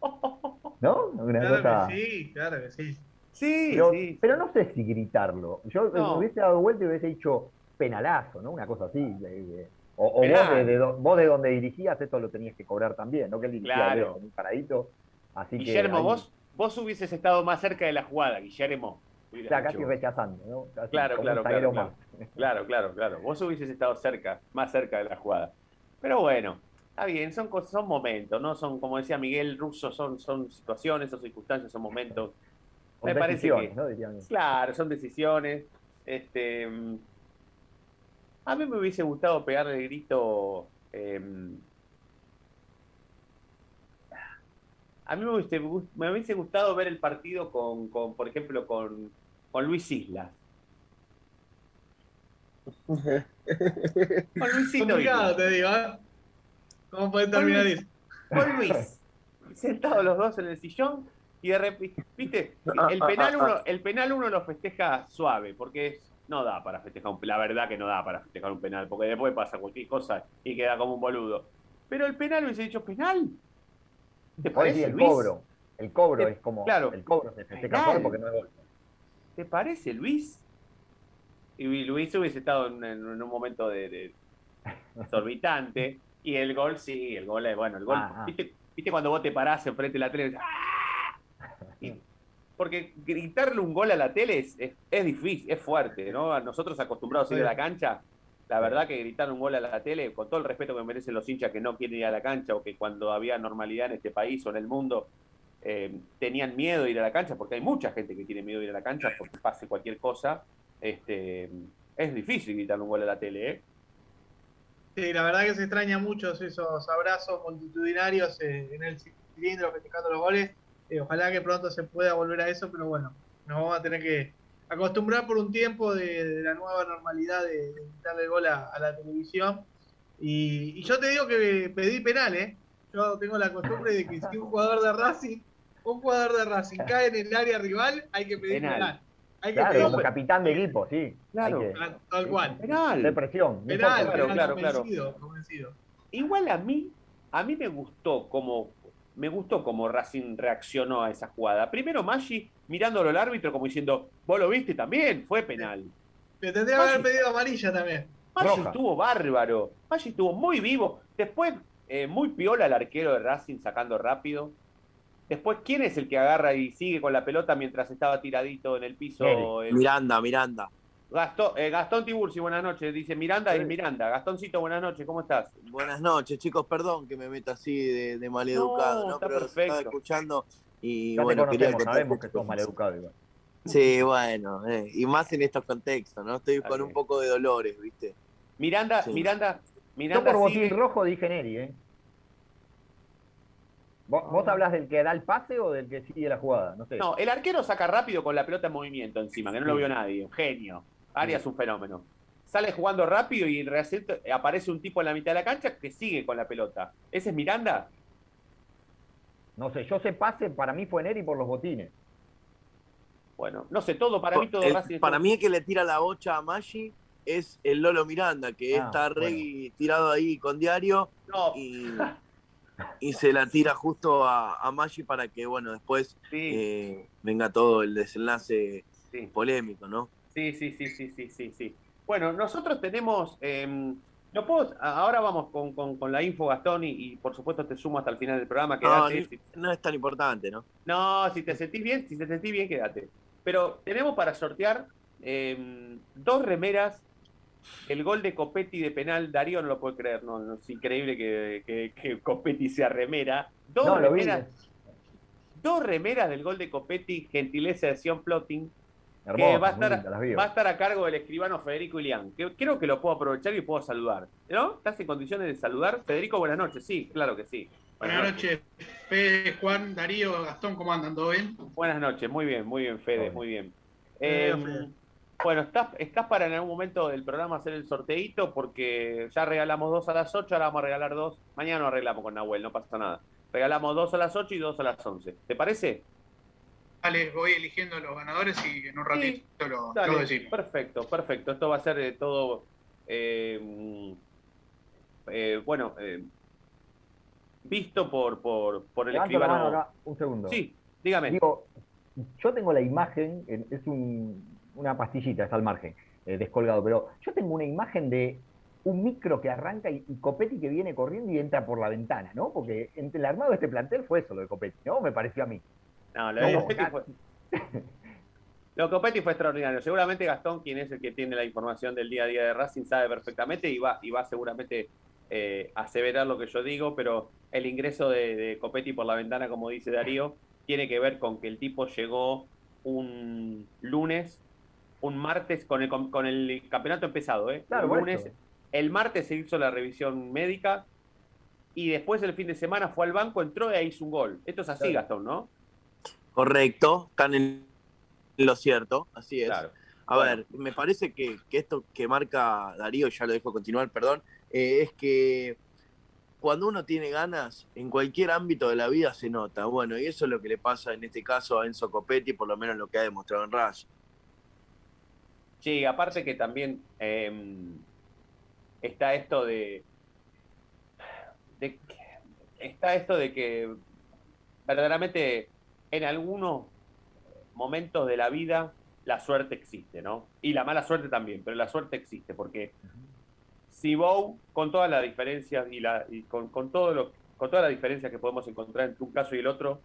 ¿No? Una Claro cosa. que sí, claro que sí. sí, Pero, sí. pero no sé si gritarlo. Yo No. me hubiese dado vuelta y hubiese dicho penalazo, ¿no? Una cosa así. de- de- o o vos, de, de vos de donde dirigías esto lo tenías que cobrar también, ¿no? Que él dirigía Claro. muy paradito. Así que Guillermo, ahí vos, vos hubieses estado más cerca de la jugada, Guillermo. Está dicho casi rechazando, ¿no? Casi Claro, claro, un claro. Claro, claro, claro. Vos hubieses estado cerca, más cerca de la jugada. Pero bueno, está bien, son cosas, son momentos, ¿no? Son, como decía Miguel Russo, son, son situaciones, son circunstancias, son momentos. Son Me parece decisiones, que- ¿no? Claro, son decisiones. Este, mm, a mí me hubiese gustado pegarle el grito. em, a mí me hubiese, gu- me hubiese gustado ver el partido con, con, por ejemplo, con, con Luis Islas. Con Complicado, Islas. te digo, ¿eh? ¿Cómo puede terminar Luis. eso? Con Luis. Sentados los dos en el sillón y de repente, viste, el penal uno, el penal uno lo festeja suave, porque es- no da para festejar un la verdad que no da para festejar un penal, porque después pasa cualquier cosa y queda como un boludo. Pero el penal hubiese dicho penal. ¿Te parece, el Luis? cobro. El cobro es como. claro. El cobro se festeja Penal. porque no es gol. ¿Te parece, Luis? Y Luis hubiese estado en, en un momento de, de exorbitante. Y el gol, sí, el gol es bueno. El gol. ¿viste, ¿viste cuando vos te parás enfrente de la tele? ¡Ah! Y- porque gritarle un gol a la tele es, es, es difícil, es fuerte, ¿no? A nosotros acostumbrados a ir a la cancha, la verdad que gritar un gol a la tele, con todo el respeto que merecen los hinchas que no quieren ir a la cancha o que cuando había normalidad en este país o en el mundo eh, tenían miedo de ir a la cancha, porque hay mucha gente que tiene miedo de ir a la cancha porque pase cualquier cosa, este, es difícil gritar un gol a la tele, ¿eh? Sí, la verdad que se extraña mucho esos abrazos multitudinarios eh, en el cilindro festejando los goles. Eh, ojalá que pronto se pueda volver a eso, pero bueno, nos vamos a tener que acostumbrar por un tiempo de, de la nueva normalidad de, de darle gol a, a la televisión. Y, y yo te digo que pedí penal, ¿eh? Yo tengo la costumbre de que si un jugador de Racing, un jugador de Racing cae en el área rival, hay que pedir Penal. penal. Hay que Claro, como capitán de equipo, sí. Claro. Que- penal, tal cual. Penal. de presión. Penal. Claro, penal, claro, claro. convencido. Igual a mí, a mí me gustó como me gustó cómo Racing reaccionó a esa jugada. Primero Maggi mirándolo al árbitro como diciendo, vos lo viste también, fue penal. Le tendría que haber pedido amarilla también. Maggi estuvo bárbaro, Maggi estuvo muy vivo. Después, eh, muy piola el arquero de Racing sacando rápido. Después, ¿quién es el que agarra y sigue con la pelota mientras estaba tiradito en el piso? El- Miranda, Miranda. Gastón, eh, Gastón Tiburci, buenas noches. Dice Miranda y Miranda. Gastoncito, buenas noches, ¿cómo estás? Buenas noches, chicos. Perdón que me meta así de, de maleducado, No, ¿no? está Pero perfecto. estaba escuchando y Ya bueno, quería contar sabemos que sos maleducado igual. Sí, bueno, eh, y más en estos contextos, ¿no? Estoy con un poco de dolores, ¿viste? Miranda, Sí. Miranda, Yo Miranda por botín rojo dije Neri, ¿eh? ¿Vos, vos hablas del que da el pase o del que sigue la jugada? No sé. No, el arquero saca rápido con la pelota en movimiento encima, que no lo vio nadie. Genio. Arias es un fenómeno. Sale jugando rápido y aparece un tipo en la mitad de la cancha que sigue con la pelota. ¿Ese es Miranda? No sé, yo sé pase, para mí fue Neri por los botines. Bueno, no sé, todo, para mí todo El- Racing es para todo- mí el que le tira la bocha a Maggi es el Lolo Miranda, que Ah, está Regui tirado ahí con diario No, y, y se la tira justo a, a Maggi para que, bueno, después sí, eh, venga todo el desenlace sí. polémico, ¿no? Sí, sí, sí, sí, sí, sí, sí. Bueno, nosotros tenemos. eh, no puedo, ahora vamos con, con- con la info, Gastón, y, y por supuesto te sumo hasta el final del programa. No, Si- no es tan importante, ¿no? no, si te sentís bien, si te sentís bien, quédate. Pero tenemos para sortear eh, dos remeras. El gol de Copetti de penal, Darío no lo puede creer, no, no, es increíble que, que- que Copetti sea remera. Dos No, remeras. Dos remeras del gol de Copetti, gentileza de Sion Plotting. Que va a, estar, va a estar a cargo del escribano Federico Ilián, que creo que lo puedo aprovechar y puedo saludar. ¿No? ¿Estás en condiciones de saludar? Federico, buenas noches. Sí, claro que sí. Buenas noches, Fede, Juan, Darío, Gastón, ¿cómo andan? ¿Todo bien? Buenas noches, muy bien, muy bien, Fede, Bien. muy bien. Eh, Eh, Fede. Bueno, ¿estás, ¿estás para en algún momento del programa hacer el sorteito? Porque ya regalamos dos a las 8, ahora vamos a regalar dos. Mañana no arreglamos con Nahuel, no pasa nada. Regalamos dos a las 8 y dos a las 11. ¿Te parece? Dale, voy eligiendo los ganadores y en un ratito lo, Dale, lo decimos. perfecto, perfecto. Esto va a ser eh, todo, eh, mm, eh, bueno, eh, visto por, por, por el escribano. un segundo. Sí, dígame. Digo, yo tengo la imagen, en- es un- una pastillita, está al margen, eh, descolgado, pero yo tengo una imagen de un micro que arranca y, y Copetti que viene corriendo y entra por la ventana, ¿no? Porque entre el armado de este plantel fue eso lo de Copetti, ¿no? Me pareció a mí. No, lo de Copetti fue, lo de Copetti fue extraordinario. Seguramente Gastón, quien es el que tiene la información del día a día de Racing, sabe perfectamente y va, y va seguramente eh, a aseverar lo que yo digo, pero el ingreso de, de Copetti por la ventana, como dice Darío, tiene que ver con que el tipo llegó un lunes, un martes, con el, con el campeonato empezado, ¿eh? Claro, por lunes, el martes se hizo la revisión médica y después el fin de semana fue al banco, entró e hizo un gol. Esto es así, Claro. Gastón, ¿no? Correcto, están en lo cierto, así es. Claro. A Bueno. ver, me parece que, que esto que marca Darío, ya lo dejo continuar, perdón, eh, es que cuando uno tiene ganas, en cualquier ámbito de la vida se nota. Bueno, y eso es lo que le pasa en este caso a Enzo Copetti, por lo menos lo que ha demostrado en Racing. Sí, aparte que también eh, está esto de, está esto de que verdaderamente en algunos momentos de la vida la suerte existe, ¿no? Y la mala suerte también, pero la suerte existe porque si Bow, con todas las diferencias y, la, y con, con todo lo, con todas las diferencias que podemos encontrar entre un caso y el otro,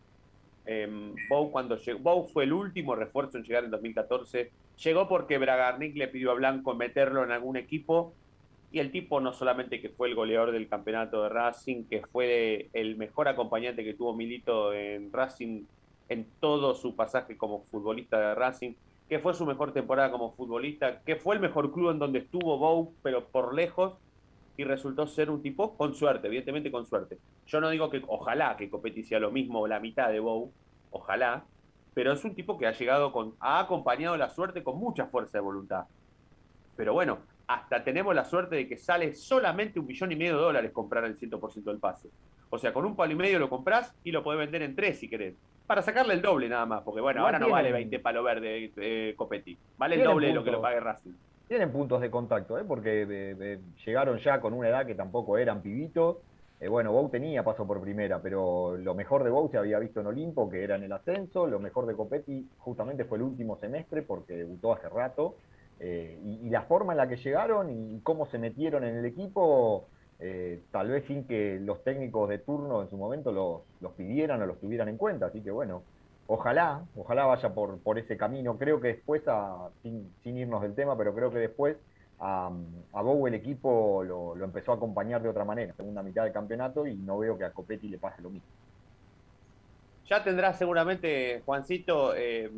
eh, Bow cuando llegó, Bow fue el último refuerzo en llegar en 2014. Llegó porque Bragarnik le pidió a Blanco meterlo en algún equipo y el tipo no solamente que fue el goleador del campeonato de Racing, que fue el mejor acompañante que tuvo Milito en Racing en todo su pasaje como futbolista de Racing, que fue su mejor temporada como futbolista, que fue el mejor club en donde estuvo Bow, pero por lejos, y resultó ser un tipo con suerte, evidentemente con suerte. Yo no digo que ojalá que Copetti sea lo mismo o la mitad de Bow, ojalá, pero es un tipo que ha llegado con, ha acompañado la suerte con mucha fuerza de voluntad. Pero bueno, hasta tenemos la suerte de que sale solamente un millón y medio de dólares comprar el 100% del pase. O sea, con un palo y medio lo compras y lo podés vender en tres si querés. Para sacarle el doble nada más, porque bueno, ahora no vale 20 palo verde eh, Copetti. Vale el doble de lo que lo pague Racing. Tienen puntos de contacto, ¿eh? porque llegaron ya con una edad que tampoco eran pibitos Eh, bueno, Bou tenía paso por primera, pero lo mejor de Bou se había visto en Olimpo, que era en el ascenso. Lo mejor de Copetti justamente fue el último semestre, porque debutó hace rato. Eh, y, la forma en la que llegaron y cómo se metieron en el equipo, eh, tal vez sin que los técnicos de turno en su momento los, los, pidieran o los tuvieran en cuenta. Así que bueno, ojalá, ojalá vaya por, por ese camino. Creo que después, sin, sin irnos del tema, pero creo que después a, a Bow el equipo lo, empezó a acompañar de otra manera, segunda mitad del campeonato, y no veo que a Copetti le pase lo mismo. Ya tendrá seguramente, Juancito, eh,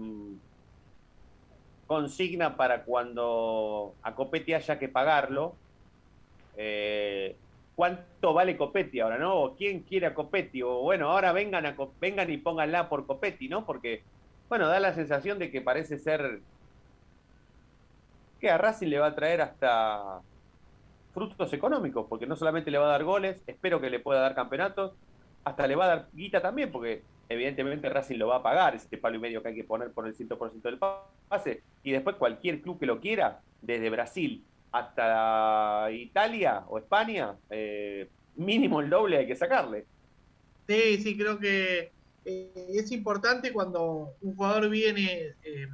consigna para cuando a Copetti haya que pagarlo. Eh, ¿Cuánto vale Copetti ahora, no? ¿O quién quiere a Copetti? O bueno, ahora vengan, a, vengan y pónganla por Copetti, ¿no? Porque, bueno, da la sensación de que parece ser que a Racing le va a traer hasta frutos económicos, porque no solamente le va a dar goles, espero que le pueda dar campeonatos, hasta le va a dar guita también, porque evidentemente Racing lo va a pagar, ese palo y medio que hay que poner por el 100% del pase, y después cualquier club que lo quiera, desde Brasil hasta Italia o España, eh, mínimo el doble hay que sacarle. Sí, sí, creo que eh, es importante cuando un jugador viene eh,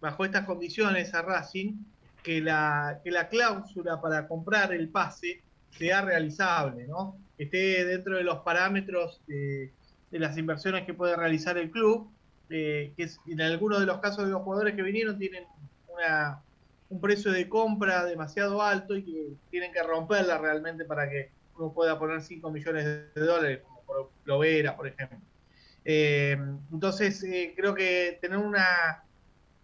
bajo estas condiciones a Racing, que la, que la cláusula para comprar el pase sea realizable, ¿no? Que esté dentro de los parámetros de, las inversiones que puede realizar el club, eh, que en algunos de los casos de los jugadores que vinieron tienen un precio de compra demasiado alto y que tienen que romperla realmente para que uno pueda poner 5 millones de dólares, como por Lovera, por ejemplo. Eh, entonces, eh, creo que tener una,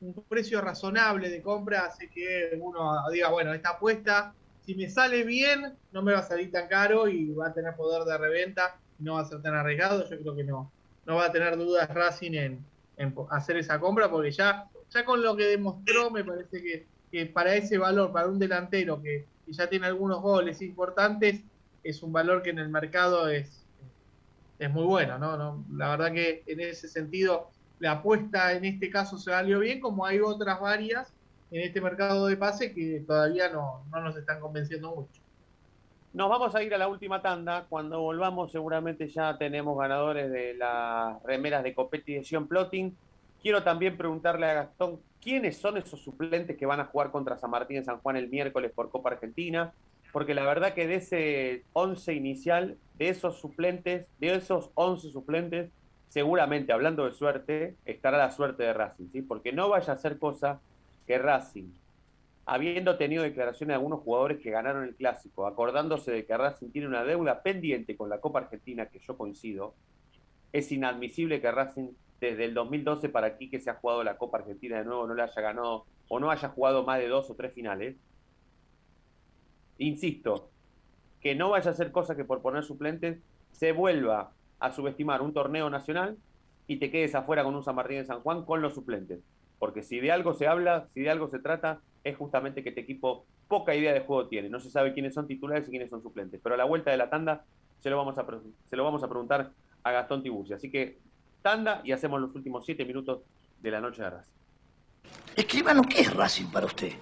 un precio razonable de compra hace que uno diga, bueno, esta apuesta, si me sale bien, no me va a salir tan caro y va a tener poder de reventa, no va a ser tan arriesgado. Yo creo que no, no va a tener dudas Racing en, hacer esa compra, porque ya, ya con lo que demostró, me parece que, para ese valor, para un delantero que, ya tiene algunos goles importantes, es un valor que en el mercado es, es muy bueno, ¿no? ¿no? La verdad que en ese sentido la apuesta en este caso se valió bien, como hay otras varias en este mercado de pase que todavía no, nos están convenciendo mucho. Nos vamos a ir a la última tanda. Cuando volvamos, seguramente ya tenemos ganadores de las remeras de competición Plotting. Quiero también preguntarle a Gastón quiénes son esos suplentes que van a jugar contra San Martín en San Juan el miércoles por Copa Argentina. Porque la verdad que de ese 11 inicial, de esos suplentes, de esos 11 suplentes, seguramente, hablando de suerte, estará la suerte de Racing, ¿sí? Porque no vaya a ser cosa que Racing, habiendo tenido declaraciones de algunos jugadores que ganaron el clásico, acordándose de que Racing tiene una deuda pendiente con la Copa Argentina, que yo coincido, es inadmisible que Racing desde el 2012 para aquí que se ha jugado la Copa Argentina de nuevo no le haya ganado o no haya jugado más de dos o tres finales. Insisto, que no vaya a ser cosa que por poner suplentes se vuelva a subestimar un torneo nacional y te quedes afuera con un San Martín de San Juan con los suplentes. Porque si de algo se habla, si de algo se trata, es justamente que este equipo poca idea de juego tiene. No se sabe quiénes son titulares y quiénes son suplentes. Pero a la vuelta de la tanda se lo vamos a, se lo vamos a preguntar a Gastón Tiburcia. Así que tanda y hacemos los últimos siete minutos de la noche de Racing. Escribano, ¿qué es Racing para usted?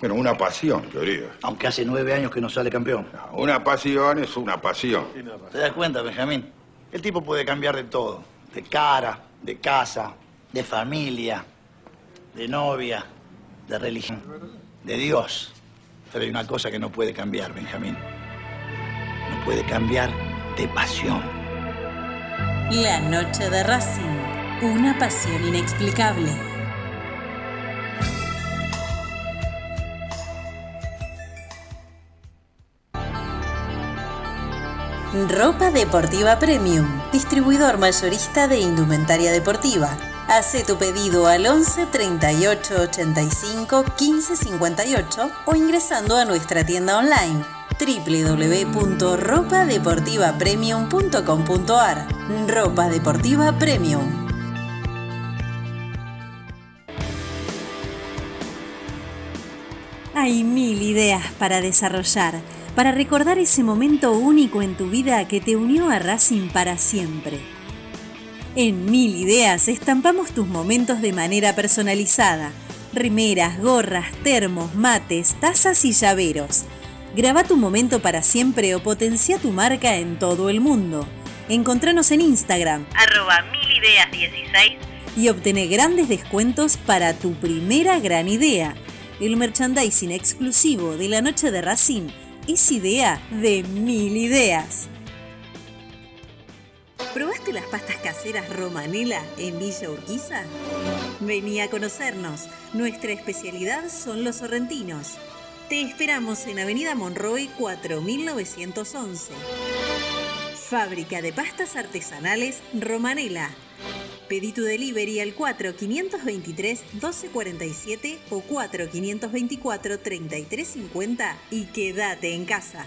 Bueno, una pasión, querido. Aunque hace nueve años que no sale campeón. una pasión es una pasión. ¿Te das cuenta, Benjamín? El tipo puede cambiar de todo. De cara, de casa, de familia, de novia, de religión, de Dios. Pero hay una cosa que no puede cambiar, Benjamín. No puede cambiar de pasión. La noche de Racing. Una pasión inexplicable. Ropa Deportiva Premium, distribuidor mayorista de indumentaria deportiva. Hace tu pedido al 11 38 85 15 58 o ingresando a nuestra tienda online www.ropadeportivapremium.com.ar Ropa Deportiva Premium. Hay mil ideas para desarrollar para recordar ese momento único en tu vida que te unió a Racing para siempre. En Mil Ideas estampamos tus momentos de manera personalizada. Remeras, gorras, termos, mates, tazas y llaveros. Graba tu momento para siempre o potencia tu marca en todo el mundo. Encontranos en Instagram, arroba milideas16 y obtené grandes descuentos para tu primera gran idea. El merchandising exclusivo de la noche de Racing es idea de mil ideas. ¿Probaste las pastas caseras Romanela en Villa Urquiza? Vení a conocernos. Nuestra especialidad son los sorrentinos. Te esperamos en Avenida Monroy 4911. Fábrica de pastas artesanales Romanela. Pedí tu delivery al 4523-1247 o 4524-3350 y quédate en casa.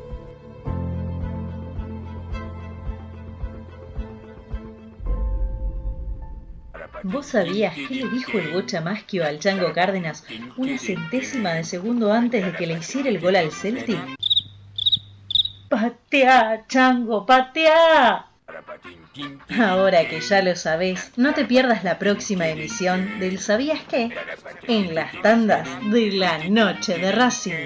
¿Vos sabías qué le dijo el Bocha Maschio al Chango Cárdenas una centésima de segundo antes de que le hiciera el gol al Celtic? ¡Patea, Chango, patea! Ahora que ya lo sabés, no te pierdas la próxima emisión del ¿Sabías qué? En las tandas de la noche de Racing.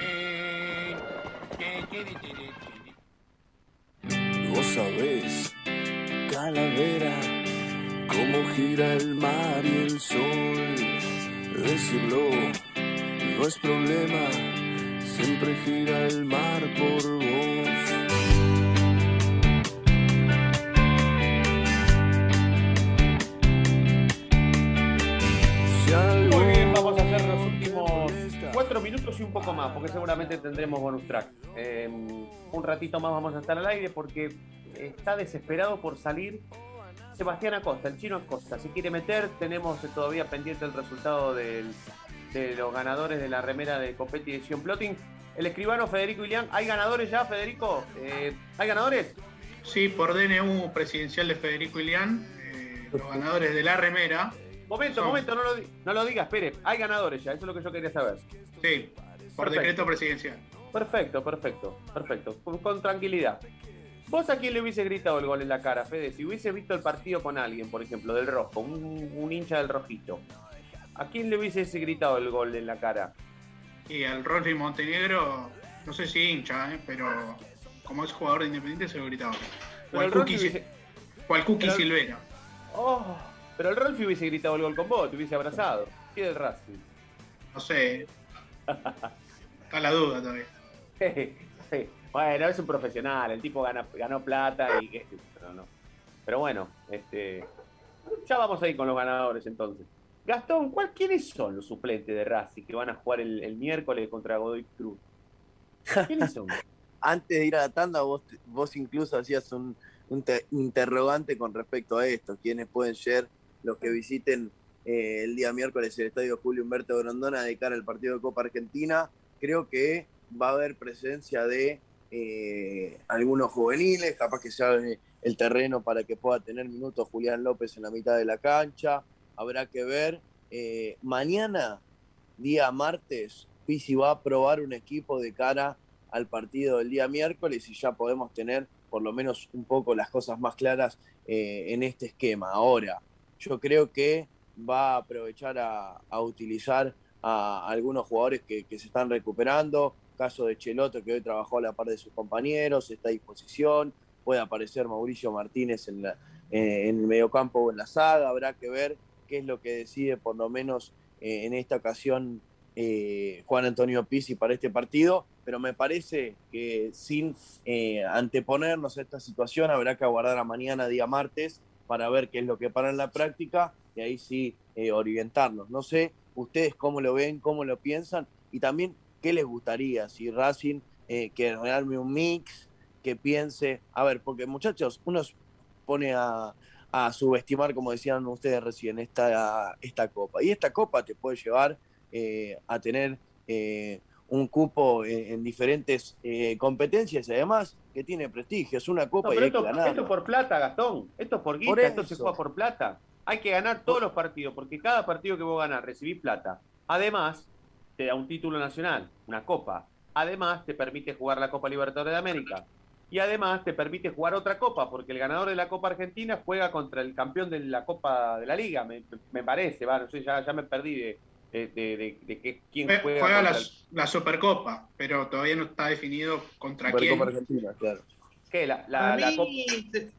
Vos sabés, calavera, cómo gira el mar y el sol. Decirlo no es problema, siempre gira el mar por vos. Muy bien, vamos a hacer los últimos cuatro minutos y un poco más, porque seguramente tendremos bonus track. Eh, un ratito más vamos a estar al aire porque está desesperado por salir Sebastián Acosta, el chino Acosta. Si quiere meter, tenemos todavía pendiente el resultado del- de los ganadores de la remera de Copetti y Edición Plotting. El escribano Federico Ilián, ¿hay ganadores ya, Federico? Eh, ¿Hay ganadores? Sí, por DNU presidencial de Federico Ilián, eh, los ganadores de la remera. Momento, Son- momento, no lo, no lo diga, espere. Hay ganadores ya, eso es lo que yo quería saber. Sí, por Perfecto. decreto presidencial. Perfecto, perfecto, perfecto. Con, con tranquilidad. ¿Vos a quién le hubiese gritado el gol en la cara, Fede? Si hubiese visto el partido con alguien, por ejemplo, del rojo, un, un hincha del rojito, ¿a quién le hubiese gritado el gol en la cara? Y al Rolfi Montenegro, no sé si hincha, eh, pero como es jugador de Independiente se lo gritaba. O al Cookie, hubiese- o al Cookie pero- Silvera. Oh, pero el Rolfi hubiese gritado el gol con vos, te hubiese abrazado. ¿Qué del Racing? No sé. Está la duda todavía. Bueno, es un profesional, el tipo gana, ganó plata y pero no. Pero bueno, este, ya vamos a ir con los ganadores entonces. Gastón, ¿cuál, ¿quiénes son los suplentes de Racing que van a jugar el, miércoles contra Godoy Cruz? ¿Quiénes son? Antes de ir a la tanda, vos, vos incluso hacías un, un te- interrogante con respecto a esto. ¿Quiénes pueden ser los que visiten eh, el día miércoles el estadio Julio Humberto Grondona de cara al partido de Copa Argentina? Creo que va a haber presencia de eh, algunos juveniles, capaz que se el terreno para que pueda tener minutos Julián López en la mitad de la cancha. Habrá que ver. Eh, mañana, día martes, Pizzi va a probar un equipo de cara al partido del día miércoles y ya podemos tener por lo menos un poco las cosas más claras eh, en este esquema. Ahora, yo creo que va a aprovechar a, utilizar a algunos jugadores que se están recuperando, caso de Cheloto que hoy trabajó a la par de sus compañeros, está a disposición, puede aparecer Mauricio Martínez eh, en el mediocampo o en la saga, habrá que ver qué es lo que decide por lo menos eh, en esta ocasión eh, Juan Antonio Pizzi para este partido, pero me parece que sin anteponernos a esta situación habrá que aguardar a mañana, día martes, para ver qué es lo que para en la práctica y ahí sí orientarnos. No sé ustedes cómo lo ven, cómo lo piensan. Y también qué les gustaría, si Racing eh, que regale un mix, que piense, a ver, porque muchachos, uno pone a, a subestimar, como decían ustedes recién, esta, esta copa. Y esta copa te puede llevar eh, a tener eh, un cupo en, en diferentes eh, competencias además que tiene prestigio. Es una copa No, y que esto, es por plata, Gastón. Esto es por guita, Por esto se juega por plata. hay que ganar todos los partidos, porque cada partido que vos ganás recibís plata. Además, te da un título nacional, una copa. Además, te permite jugar la Copa Libertadores de América. Y además te permite jugar otra copa, porque el ganador de la Copa Argentina juega contra el campeón de la Copa de la Liga, me, me parece, va, no sé, ya, ya me perdí de, de, de, de que, quién Jue- juega. Juega la, contra el- la Supercopa, pero todavía no está definido contra Supercopa quién. Argentina, claro. ¿Qué? La, la, la mí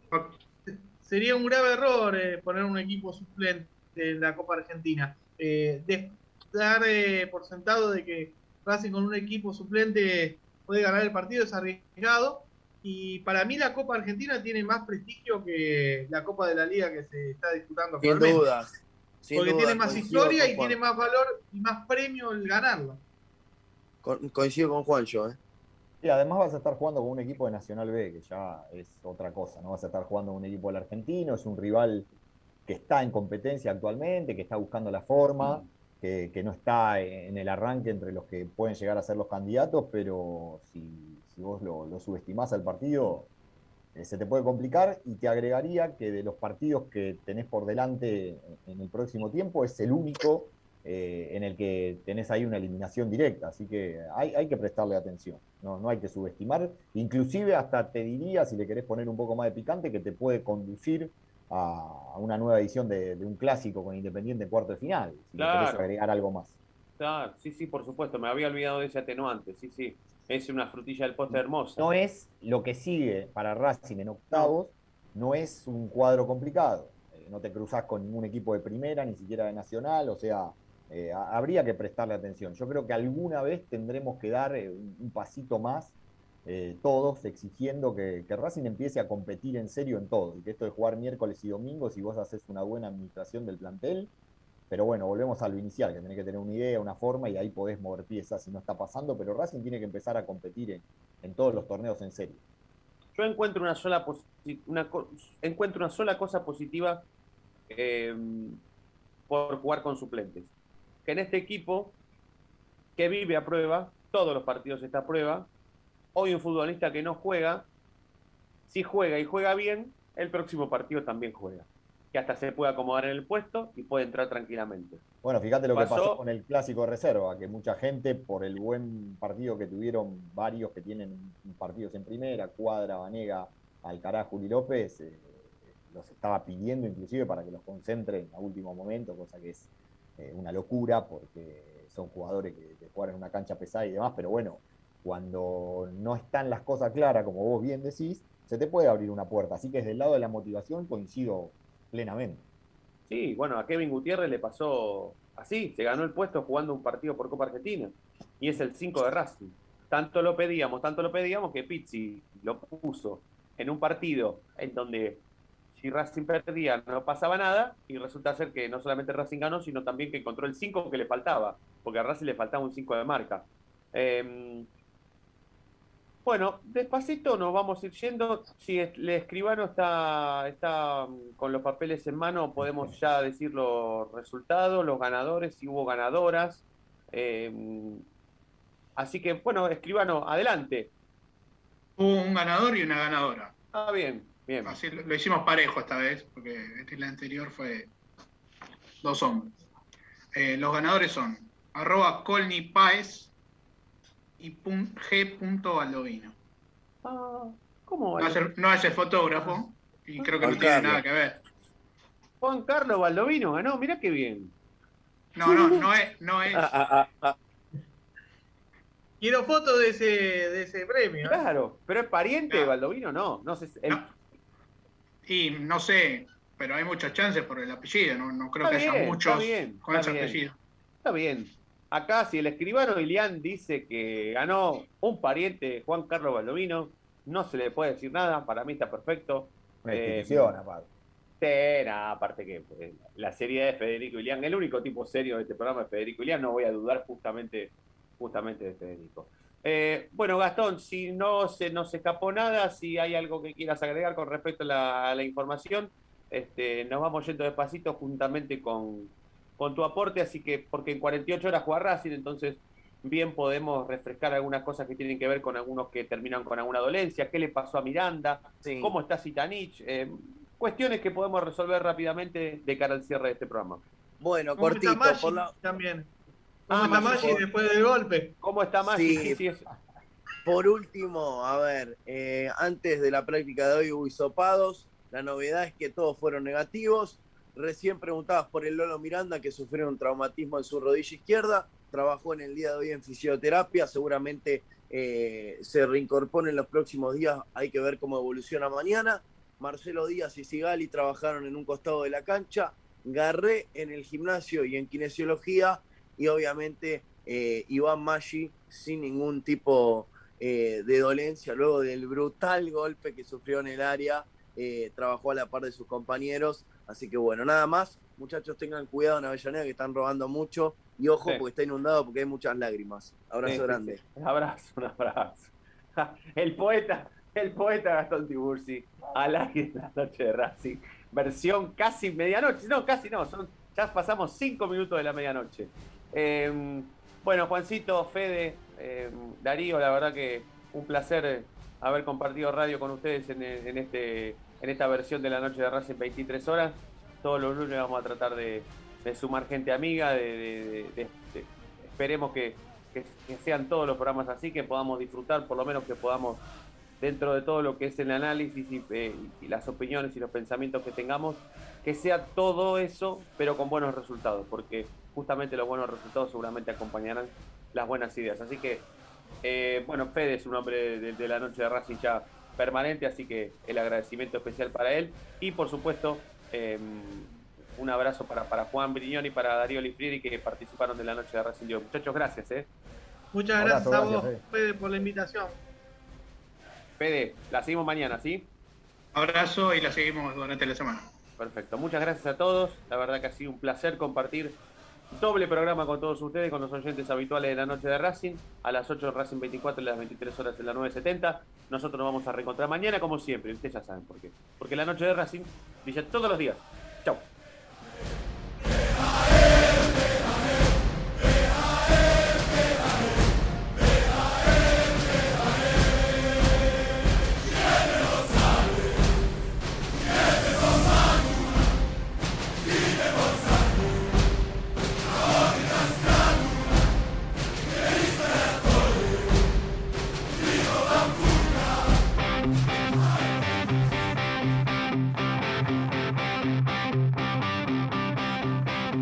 Copa- se- sería un grave error eh, poner un equipo suplente en la Copa Argentina. Eh, de- dar eh, por sentado de que Racing con un equipo suplente puede ganar el partido es arriesgado. Y para mí la Copa Argentina tiene más prestigio que la Copa de la Liga que se está disputando Sin actualmente. duda. sin Porque duda, tiene más historia y Juan. tiene más valor y más premio el ganarla. Con- coincido con Juancho, ¿eh? Y además vas a estar jugando con un equipo de Nacional B, que ya es otra cosa, ¿no? Vas a estar jugando con un equipo del argentino, es un rival que está en competencia actualmente, que está buscando la forma, que, que no está en el arranque entre los que pueden llegar a ser los candidatos, pero si, vos lo, lo subestimás al partido, eh, se te puede complicar y te agregaría que de los partidos que tenés por delante en el próximo tiempo es el único eh, en el que tenés ahí una eliminación directa, así que hay, hay que prestarle atención, no, no hay que subestimar, inclusive hasta te diría, si le querés poner un poco más de picante, que te puede conducir a una nueva edición de, de un clásico con Independiente en cuarto de final, si le querés Claro. agregar algo más. Sí, sí, por supuesto, me había olvidado de ese atenuante, sí, sí. Es una frutilla del postre hermosa. No es lo que sigue para Racing en octavos, no es un cuadro complicado. Eh, no te cruzas con ningún equipo de primera, ni siquiera de nacional, o sea, eh, ha- habría que prestarle atención. Yo creo que alguna vez tendremos que dar eh, un pasito más, eh, todos exigiendo que, que Racing empiece a competir en serio en todo, y que esto de jugar miércoles y domingos, si vos haces una buena administración del plantel, pero bueno, volvemos a lo inicial, que tenés que tener una idea, una forma, y ahí podés mover piezas si no está pasando, pero Racing tiene que empezar a competir en, en todos los torneos en serio. Yo encuentro una sola una encuentro una sola cosa positiva eh, por jugar con suplentes. Que en este equipo que vive a prueba, todos los partidos está a prueba. Hoy un futbolista que no juega, si juega y juega bien, el próximo partido también juega. Que hasta se puede acomodar en el puesto y puede entrar tranquilamente. Bueno, fíjate lo que Pasó- pasó con el clásico de reserva, que mucha gente, por el buen partido que tuvieron varios que tienen partidos en primera, Cuadra, Vanega, Alcaraz, Juli López, eh, los estaba pidiendo inclusive para que los concentren a último momento, cosa que es eh, una locura porque son jugadores que, que juegan en una cancha pesada y demás, pero bueno, cuando no están las cosas claras, como vos bien decís, se te puede abrir una puerta. Así que desde el lado de la motivación coincido plenamente. Sí, bueno, a Kevin Gutiérrez le pasó así, se ganó el puesto jugando un partido por Copa Argentina y es el 5 de Racing. Tanto lo pedíamos, tanto lo pedíamos que Pizzi lo puso en un partido en donde si Racing perdía no pasaba nada y resulta ser que no solamente Racing ganó, sino también que encontró el 5 que le faltaba, porque a Racing le faltaba un 5 de marca. Eh, bueno, despacito nos vamos a ir yendo. Si el escribano está, está mm, con los papeles en mano, podemos ya decir los resultados, los ganadores, si hubo ganadoras. Eh, así que, bueno, escribano, adelante. Hubo un ganador y una ganadora. Ah, bien, bien. Así lo, lo hicimos parejo esta vez, porque este, la anterior fue dos hombres. Eh, los ganadores son arroba Paez y pun- G. Baldovino. Ah, ¿cómo No vale? no hace fotógrafo y creo que no tiene Carlos. nada que ver. Juan Carlos Baldovino ganó, mirá qué bien. No, no, no es. No es Ah, Quiero fotos de ese, de ese premio. ¿eh? Claro, pero es pariente de Baldovino, no. No sé, el- y no sé, pero hay muchas chances por el apellido. No, no creo Está que haya bien, muchos está bien, con está ese bien. apellido. Está bien. Acá, si el escribano Ilián dice que ganó un pariente Juan Carlos Baldovino, no se le puede decir nada. Para mí está perfecto. Una Eh, aparte. Sí, nada, aparte que pues, la seriedad de Federico Ilián, el único tipo serio de este programa es Federico Ilián, no voy a dudar justamente, justamente de Federico. Eh, bueno, Gastón, si no se nos escapó nada, si hay algo que quieras agregar con respecto a la, a la información, este, nos vamos yendo despacito juntamente con, con tu aporte, así que, porque en 48 horas juega Racing, entonces bien podemos refrescar algunas cosas que tienen que ver con algunos que terminan con alguna dolencia, qué le pasó a Miranda, cómo está Sitanich, eh, cuestiones que podemos resolver rápidamente de cara al cierre de este programa. Bueno, ¿Cómo cortito. está Maggi por la- también? ¿Cómo Ah, está Maggi, Maggi por- después del golpe? ¿Cómo está Maggi? Sí. Sí, sí, es- Por último, a ver, eh, antes de la práctica de hoy hubo hisopados. La novedad es que todos fueron negativos. Recién preguntabas por el Lolo Miranda, que sufrió un traumatismo en su rodilla izquierda. Trabajó en el día de hoy en fisioterapia. Seguramente eh, se reincorpora en los próximos días. Hay que ver cómo evoluciona mañana. Marcelo Díaz y Sigali trabajaron en un costado de la cancha. Garré en el gimnasio y en kinesiología. Y obviamente eh, Iván Maggi sin ningún tipo eh, de dolencia luego del brutal golpe que sufrió en el área. trabajó a la par de sus compañeros. Así que bueno, nada más. Muchachos, tengan cuidado en Avellaneda que están robando mucho. Y ojo, Sí. porque está inundado porque hay muchas lágrimas. Abrazo Sí, sí, grande. Un abrazo, un abrazo. El poeta, el poeta Gastón Tiburci, al aire de la noche de Racing. Versión casi medianoche. No, casi no. Son, ya pasamos cinco minutos de la medianoche. Eh, bueno, Juancito, Fede, eh, Darío, la verdad que un placer haber compartido radio con ustedes en, en este, en esta versión de la noche de Racing 23 horas. Todos los lunes vamos a tratar de, sumar gente amiga, de, esperemos que, sean todos los programas así, que podamos disfrutar, por lo menos que podamos, dentro de todo lo que es el análisis y, eh, y las opiniones y los pensamientos que tengamos, que sea todo eso, pero con buenos resultados, porque justamente los buenos resultados seguramente acompañarán las buenas ideas. Así que, eh, bueno, Fede es un hombre de, de la noche de Racing ya permanente, así que el agradecimiento especial para él. Y por supuesto, eh, un abrazo para, para Juan Brignoni y para Darío Lifrieri que participaron de la noche de Racing hoy. Muchachos, gracias. ¿eh? Muchas Abrazo, gracias a gracias, vos, Fede. Fede, por la invitación. Fede, la seguimos mañana, ¿sí? Abrazo y la seguimos durante la semana. Perfecto. Muchas gracias a todos. La verdad que ha sido un placer compartir doble programa con todos ustedes, con los oyentes habituales de la noche de Racing, a las 8 de Racing 24 y a las 23 horas en la 970. Nosotros nos vamos a reencontrar mañana como siempre, ustedes ya saben por qué. Porque la noche de Racing brilla todos los días.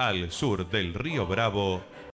al sur del río Bravo,